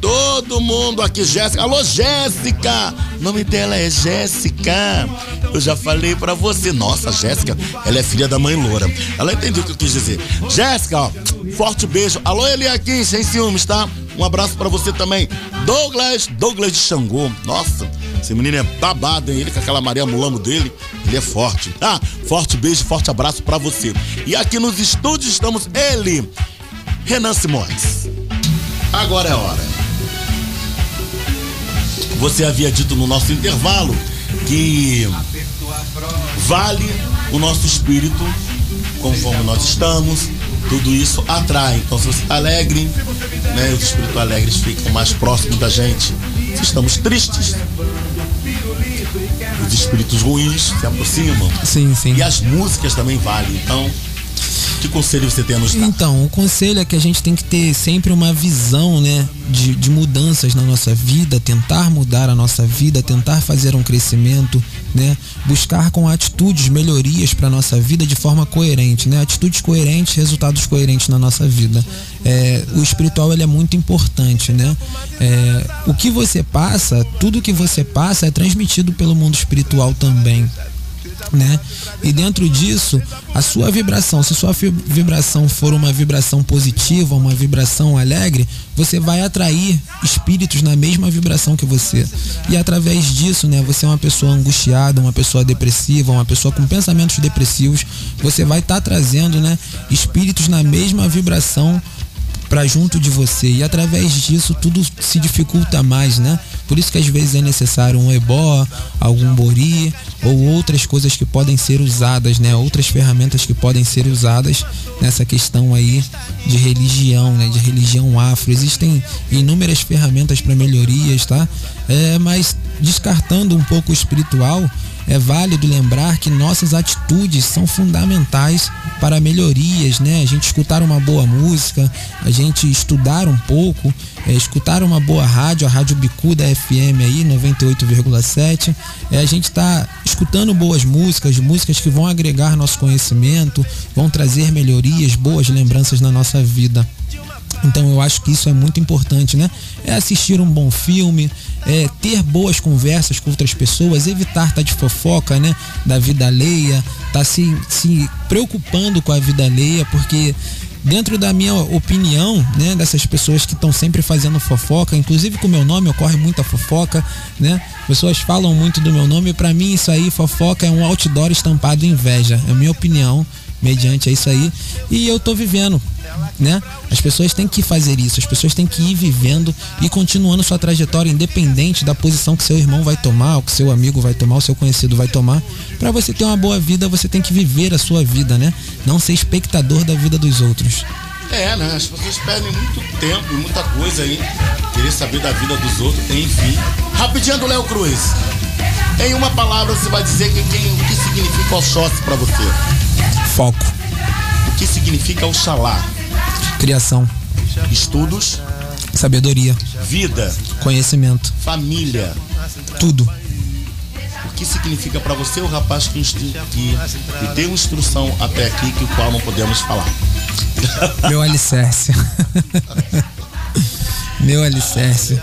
todo mundo aqui, Jéssica. Alô, Jéssica! O nome dela é Jéssica. Eu já falei pra você. Nossa, Jéssica, ela é filha da mãe Loura. Ela entendeu o que eu quis dizer. Jéssica, ó, forte beijo. Alô, Eliakim, sem ciúmes, tá? Um abraço pra você também. Douglas, Douglas de Xangô. Nossa, esse menino é babado, hein? Ele com aquela Maria Mulamo dele, ele é forte. Ah, forte beijo, forte abraço pra você. E aqui nos estúdios estamos ele, Renan Simões. Agora é hora. Você havia dito no nosso intervalo que vale o nosso espírito conforme nós estamos. Tudo isso atrai. Então, se você está alegre, né, os espíritos alegres ficam mais próximos da gente. Se estamos tristes, os espíritos ruins se aproximam. Sim, sim. E as músicas também valem. Então, que conselho você tem a nos dar? Então, o conselho é que a gente tem que ter sempre uma visão, né, de, de mudanças na nossa vida, tentar mudar a nossa vida, tentar fazer um crescimento, né, buscar com atitudes melhorias para nossa vida de forma coerente, né, atitudes coerentes, resultados coerentes na nossa vida. É, o espiritual ele é muito importante, né? É, o que você passa, tudo que você passa é transmitido pelo mundo espiritual também né? E dentro disso, a sua vibração, se sua vibração for uma vibração positiva, uma vibração alegre, você vai atrair espíritos na mesma vibração que você. E através disso, né, você é uma pessoa angustiada, uma pessoa depressiva, uma pessoa com pensamentos depressivos, você vai estar trazendo, né, espíritos na mesma vibração para junto de você e através disso tudo se dificulta mais, né? Por isso que às vezes é necessário um ebó, algum bori ou outras coisas que podem ser usadas, né? Outras ferramentas que podem ser usadas nessa questão aí de religião, né? De religião afro. Existem inúmeras ferramentas para melhorias, tá? É, mas descartando um pouco o espiritual, é válido lembrar que nossas atitudes são fundamentais para melhorias, né? A gente escutar uma boa música, a gente estudar um pouco, é, escutar uma boa rádio, a Rádio Bicuda FM aí, 98,7. É, a gente tá escutando boas músicas, músicas que vão agregar nosso conhecimento, vão trazer melhorias, boas lembranças na nossa vida. Então eu acho que isso é muito importante, né? É assistir um bom filme, é ter boas conversas com outras pessoas, evitar estar de fofoca, né? Da vida alheia, tá se, se preocupando com a vida alheia, porque dentro da minha opinião, né, dessas pessoas que estão sempre fazendo fofoca, inclusive com o meu nome ocorre muita fofoca, né? Pessoas falam muito do meu nome, para mim isso aí fofoca é um outdoor estampado inveja, é a minha opinião mediante isso aí. E eu tô vivendo, né? As pessoas têm que fazer isso, as pessoas têm que ir vivendo e continuando sua trajetória independente da posição que seu irmão vai tomar, o que seu amigo vai tomar, o seu conhecido vai tomar. Para você ter uma boa vida, você tem que viver a sua vida, né? Não ser espectador da vida dos outros. É, né? As pessoas perdem muito tempo muita coisa aí. Querer saber da vida dos outros, enfim. Rapidinho do Léo Cruz. Em uma palavra, você vai dizer que, quem, o que significa Oxóssi pra você. Foco, O que significa Oxalá. criação, Estudos, sabedoria, vida, conhecimento, família. tudo. O que significa pra você o rapaz que, que, que deu instrução até aqui, que o qual não podemos falar? Meu alicerce. (laughs) Meu alicerce.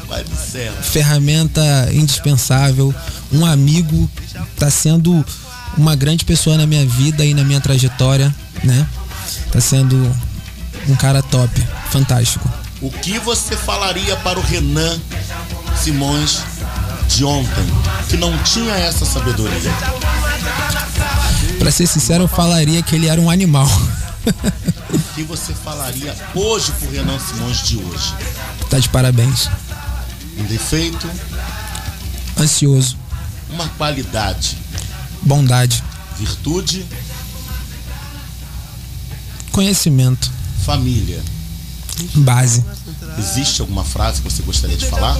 Ferramenta indispensável. Um amigo tá sendo uma grande pessoa na minha vida e na minha trajetória, né? Tá sendo um cara top, fantástico. O que você falaria para o Renan Simões de ontem, que não tinha essa sabedoria? Pra ser sincero, eu falaria que ele era um animal. que você falaria hoje pro Renan Simões de hoje? Tá de parabéns. Um defeito, Ansioso. uma qualidade, Bondade. virtude, Conhecimento. família. Base. Existe alguma frase que você gostaria de falar?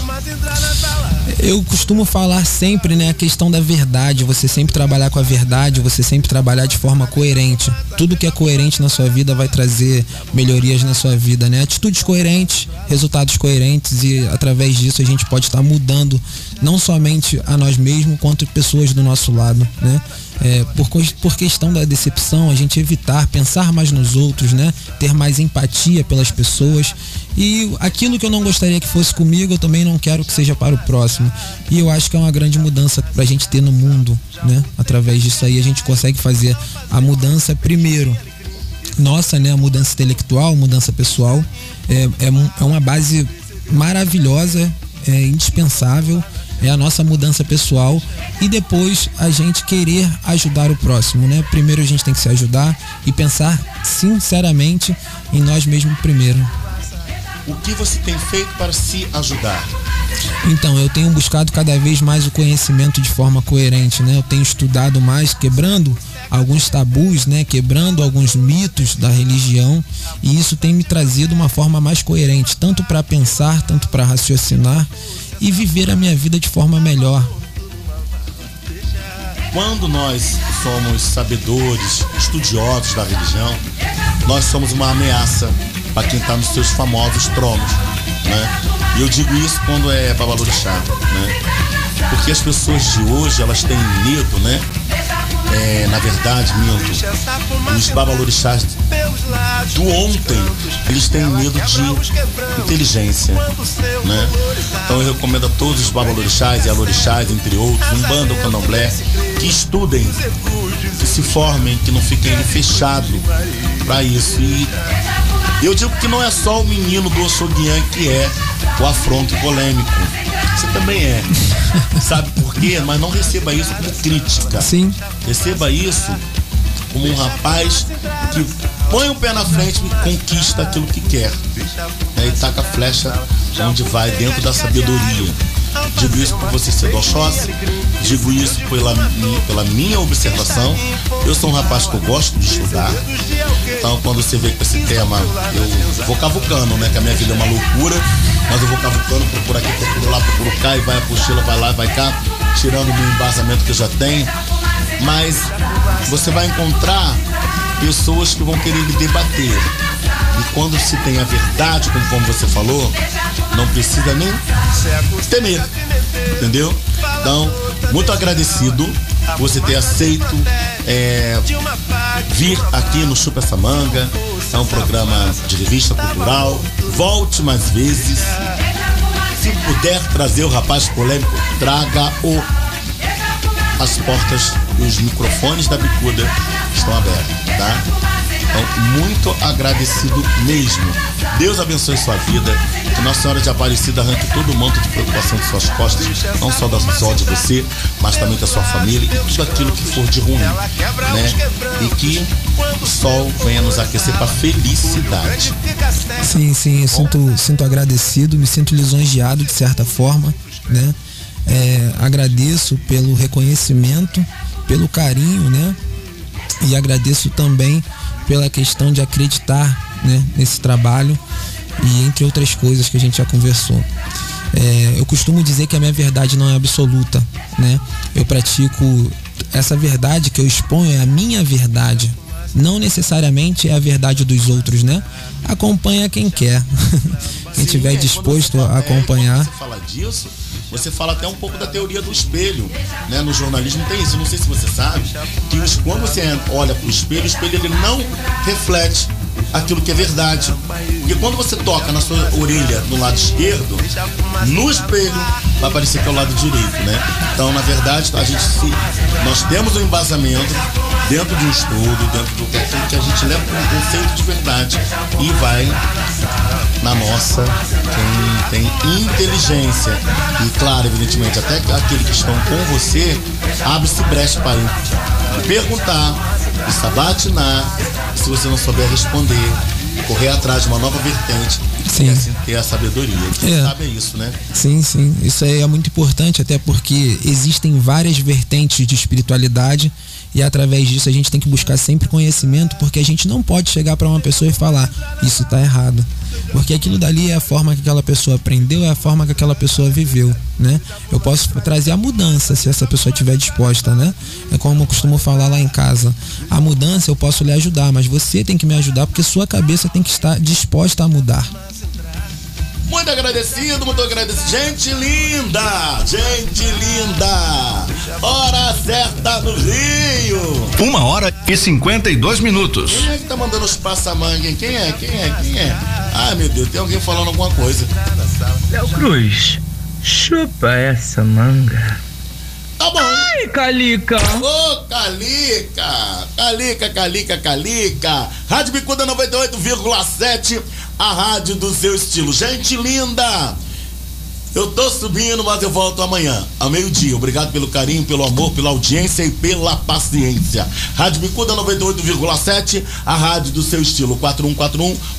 Eu costumo falar sempre, né, a questão da verdade, você sempre trabalhar com a verdade, você sempre trabalhar de forma coerente. Tudo que é coerente na sua vida vai trazer melhorias na sua vida, né? Atitudes coerentes, resultados coerentes e através disso a gente pode estar mudando não somente a nós mesmos, quanto pessoas do nosso lado, né? É, por, por questão da decepção, a gente evitar, pensar mais nos outros, né? Ter mais empatia pelas pessoas. E aquilo que eu não gostaria que fosse comigo, eu também não quero que seja para o próximo. E eu acho que é uma grande mudança para a gente ter no mundo, né? Através disso aí a gente consegue fazer a mudança primeiro nossa, né, a mudança intelectual, mudança pessoal, é, é, é uma base maravilhosa, é indispensável, é a nossa mudança pessoal e depois a gente querer ajudar o próximo, né? Primeiro a gente tem que se ajudar e pensar sinceramente em nós mesmos primeiro. O que você tem feito para se ajudar? Então, eu tenho buscado cada vez mais o conhecimento de forma coerente, né? Eu tenho estudado mais, quebrando alguns tabus, né? Quebrando alguns mitos da religião, e isso tem me trazido uma forma mais coerente, tanto para pensar, tanto para raciocinar e viver a minha vida de forma melhor. Quando nós somos sabedores, estudiosos da religião, nós somos uma ameaça para quem está nos seus famosos tronos, né? E eu digo isso quando é babalorixá, né? Porque as pessoas de hoje, elas têm medo, né? É, na verdade, minto, os babalorixás do ontem, eles têm medo de inteligência, né? Então eu recomendo a todos os babalorixás e alorixás, entre outros, um bando candomblé, que estudem, que se formem, que não fiquem fechados para isso. E eu digo que não é só o menino do Oxoguian que é o afronto polêmico. Você também é. (laughs) Sabe por quê? Mas não receba isso como crítica. Sim. Receba isso como um rapaz que põe o pé na frente e conquista aquilo que quer. Né? E taca a flecha onde vai, dentro da sabedoria. Digo isso por você ser Oxóssi, digo isso pela, pela minha observação. Eu sou um rapaz que eu gosto de estudar. Então quando você vê com esse tema, eu vou cavucando, né? Que a minha vida é uma loucura, mas eu vou cavucando, procuro aqui, procuro lá, procuro cá, e vai a apostila, vai lá, vai cá, tirando o meu embasamento que eu já tenho. Mas você vai encontrar pessoas que vão querer debater. E quando se tem a verdade, conforme você falou, não precisa nem temer. Entendeu? Então, muito agradecido você ter aceito é, vir aqui no Chupa essa Manga. É um programa de revista cultural. Volte mais vezes. Se puder trazer o rapaz polêmico, traga-o. As portas e os microfones da bicuda estão abertos, tá? Então, muito agradecido mesmo. Deus abençoe sua vida. Que Nossa Senhora de Aparecida arranque todo o manto de preocupação de suas costas, não só, da, só de você, mas também da sua família e tudo aquilo que for de ruim, né? E que o sol venha nos aquecer para felicidade. Sim, sim, eu sinto, sinto agradecido, me sinto lisonjeado de certa forma, né? É, agradeço pelo reconhecimento, pelo carinho, né? E agradeço também pela questão de acreditar né, nesse trabalho e entre outras coisas que a gente já conversou. É, eu costumo dizer que a minha verdade não é absoluta, né? Eu pratico essa verdade que eu exponho é a minha verdade, não necessariamente é a verdade dos outros, né? Acompanha quem quer. (laughs) quem tiver disposto a acompanhar. Você fala disso, você fala até um pouco da teoria do espelho, né? No jornalismo tem isso, não sei se você sabe, que quando você olha para o espelho, o espelho ele não reflete aquilo que é verdade. Porque quando você toca na sua orelha no lado esquerdo, no espelho vai parecer que é o lado direito, né? Então, na verdade, a gente se, nós temos um embasamento dentro de um estudo, dentro do que a gente leva como conceito de verdade e vai na nossa quem tem inteligência. E claro, evidentemente, até aquele que estão com você, abre-se brecha para perguntar, sabatinar, se você não souber responder, correr atrás de uma nova vertente Sim. e assim ter a sabedoria. Quem É. sabe é isso, né? Sim, sim. Isso aí é muito importante, até porque existem várias vertentes de espiritualidade e através disso a gente tem que buscar sempre conhecimento, porque a gente não pode chegar para uma pessoa e falar isso tá errado. Porque aquilo dali é a forma que aquela pessoa aprendeu, é a forma que aquela pessoa viveu, né? Eu posso trazer a mudança se essa pessoa estiver disposta, né? É como eu costumo falar lá em casa. A mudança eu posso lhe ajudar, mas você tem que me ajudar porque sua cabeça tem que estar disposta a mudar. Muito agradecido, muito agradecido. Gente linda! Gente linda! Hora certa no Rio! Uma hora e 52 minutos. Quem é que tá mandando os passamangue, hein? Quem é? Quem é? Quem é? Ai meu Deus, tem alguém falando alguma coisa. Léo Cruz, chupa essa manga. Tá bom. Ai, Calica. Ô, Calica! Calica, Calica, Calica! Rádio Bicuda 98,7, a rádio do seu estilo. Gente linda! Eu tô subindo, mas eu volto amanhã, ao meio-dia. Obrigado pelo carinho, pelo amor, pela audiência e pela paciência. Rádio Bicuda 98,7, a rádio do seu estilo.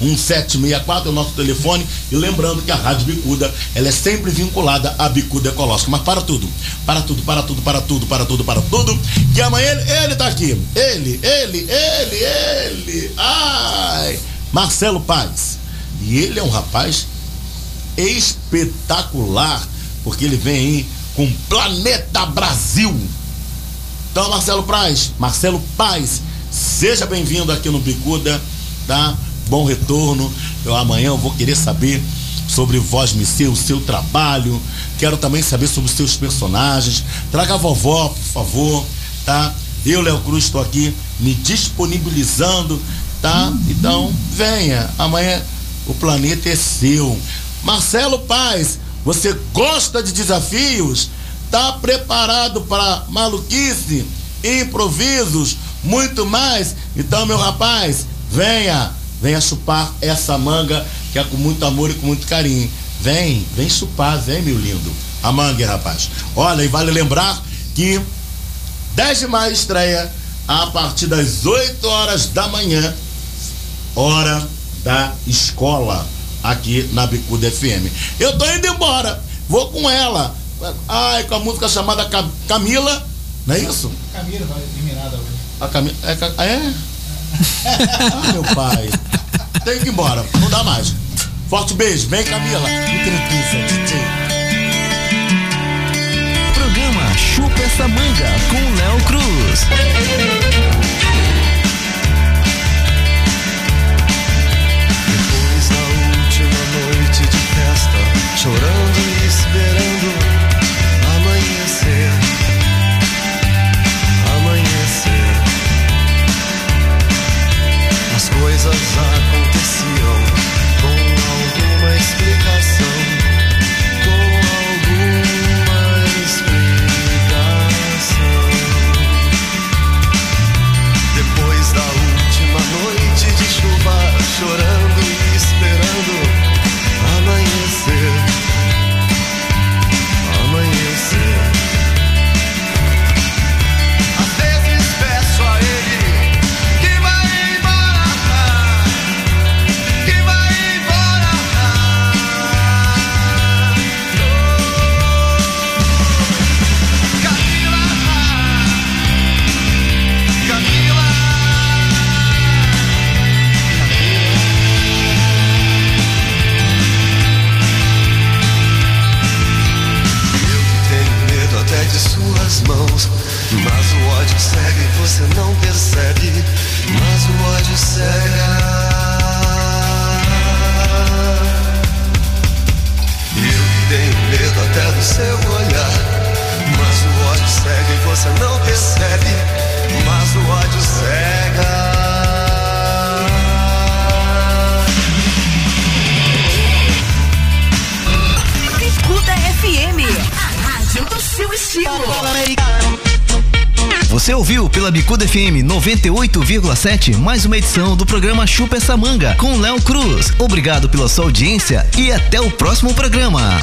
4141-1764 é o nosso telefone. E lembrando que a Rádio Bicuda, ela é sempre vinculada à Bicuda Ecológica. Mas para tudo, para tudo, para tudo, para tudo, para tudo, para tudo. Que amanhã ele, ele tá aqui. Ele, ele, ele, ele. Ai! Marcelo Paz. E ele é um rapaz espetacular, porque ele vem aí com Planeta Brasil. Então, Marcelo Paz, Marcelo Paz, seja bem-vindo aqui no Bicuda, tá? Bom retorno. Eu amanhã eu vou querer saber sobre Voz Misseu, o seu trabalho. Quero também saber sobre os seus personagens. Traga a vovó, por favor, tá? Eu, Léo Cruz, estou aqui me disponibilizando, tá? Então, venha. Amanhã o planeta é seu. Marcelo Paz, você gosta de desafios? Tá preparado para maluquice, improvisos, muito mais? Então, meu rapaz, venha, venha chupar essa manga que é com muito amor e com muito carinho. Vem, vem chupar, vem, meu lindo. A manga, rapaz. Olha, e vale lembrar que 10 de maio estreia a partir das 8 horas da manhã, hora da escola aqui na Bicuda FM. Eu tô indo embora, vou com ela. Ai, com a música chamada Ca- Camila, não é isso? Camila vai eliminada hoje. A Camila. É? É? ah, meu pai. Tenho que ir embora, não dá mais. Forte beijo, vem Camila. Programa Chupa essa manga com Léo Cruz. Chorando e esperando amanhecer. Amanhecer. As coisas aconteciam você não percebe. Mas o ódio cega. Eu tenho medo até do seu olhar. Mas o ódio cega e você não percebe. Mas o ódio cega. Bicuda FM, a rádio do seu estilo. Você ouviu pela Bicuda FM 98,7 mais uma edição do programa Chupa essa manga com Léo Cruz. Obrigado pela sua audiência e até o próximo programa.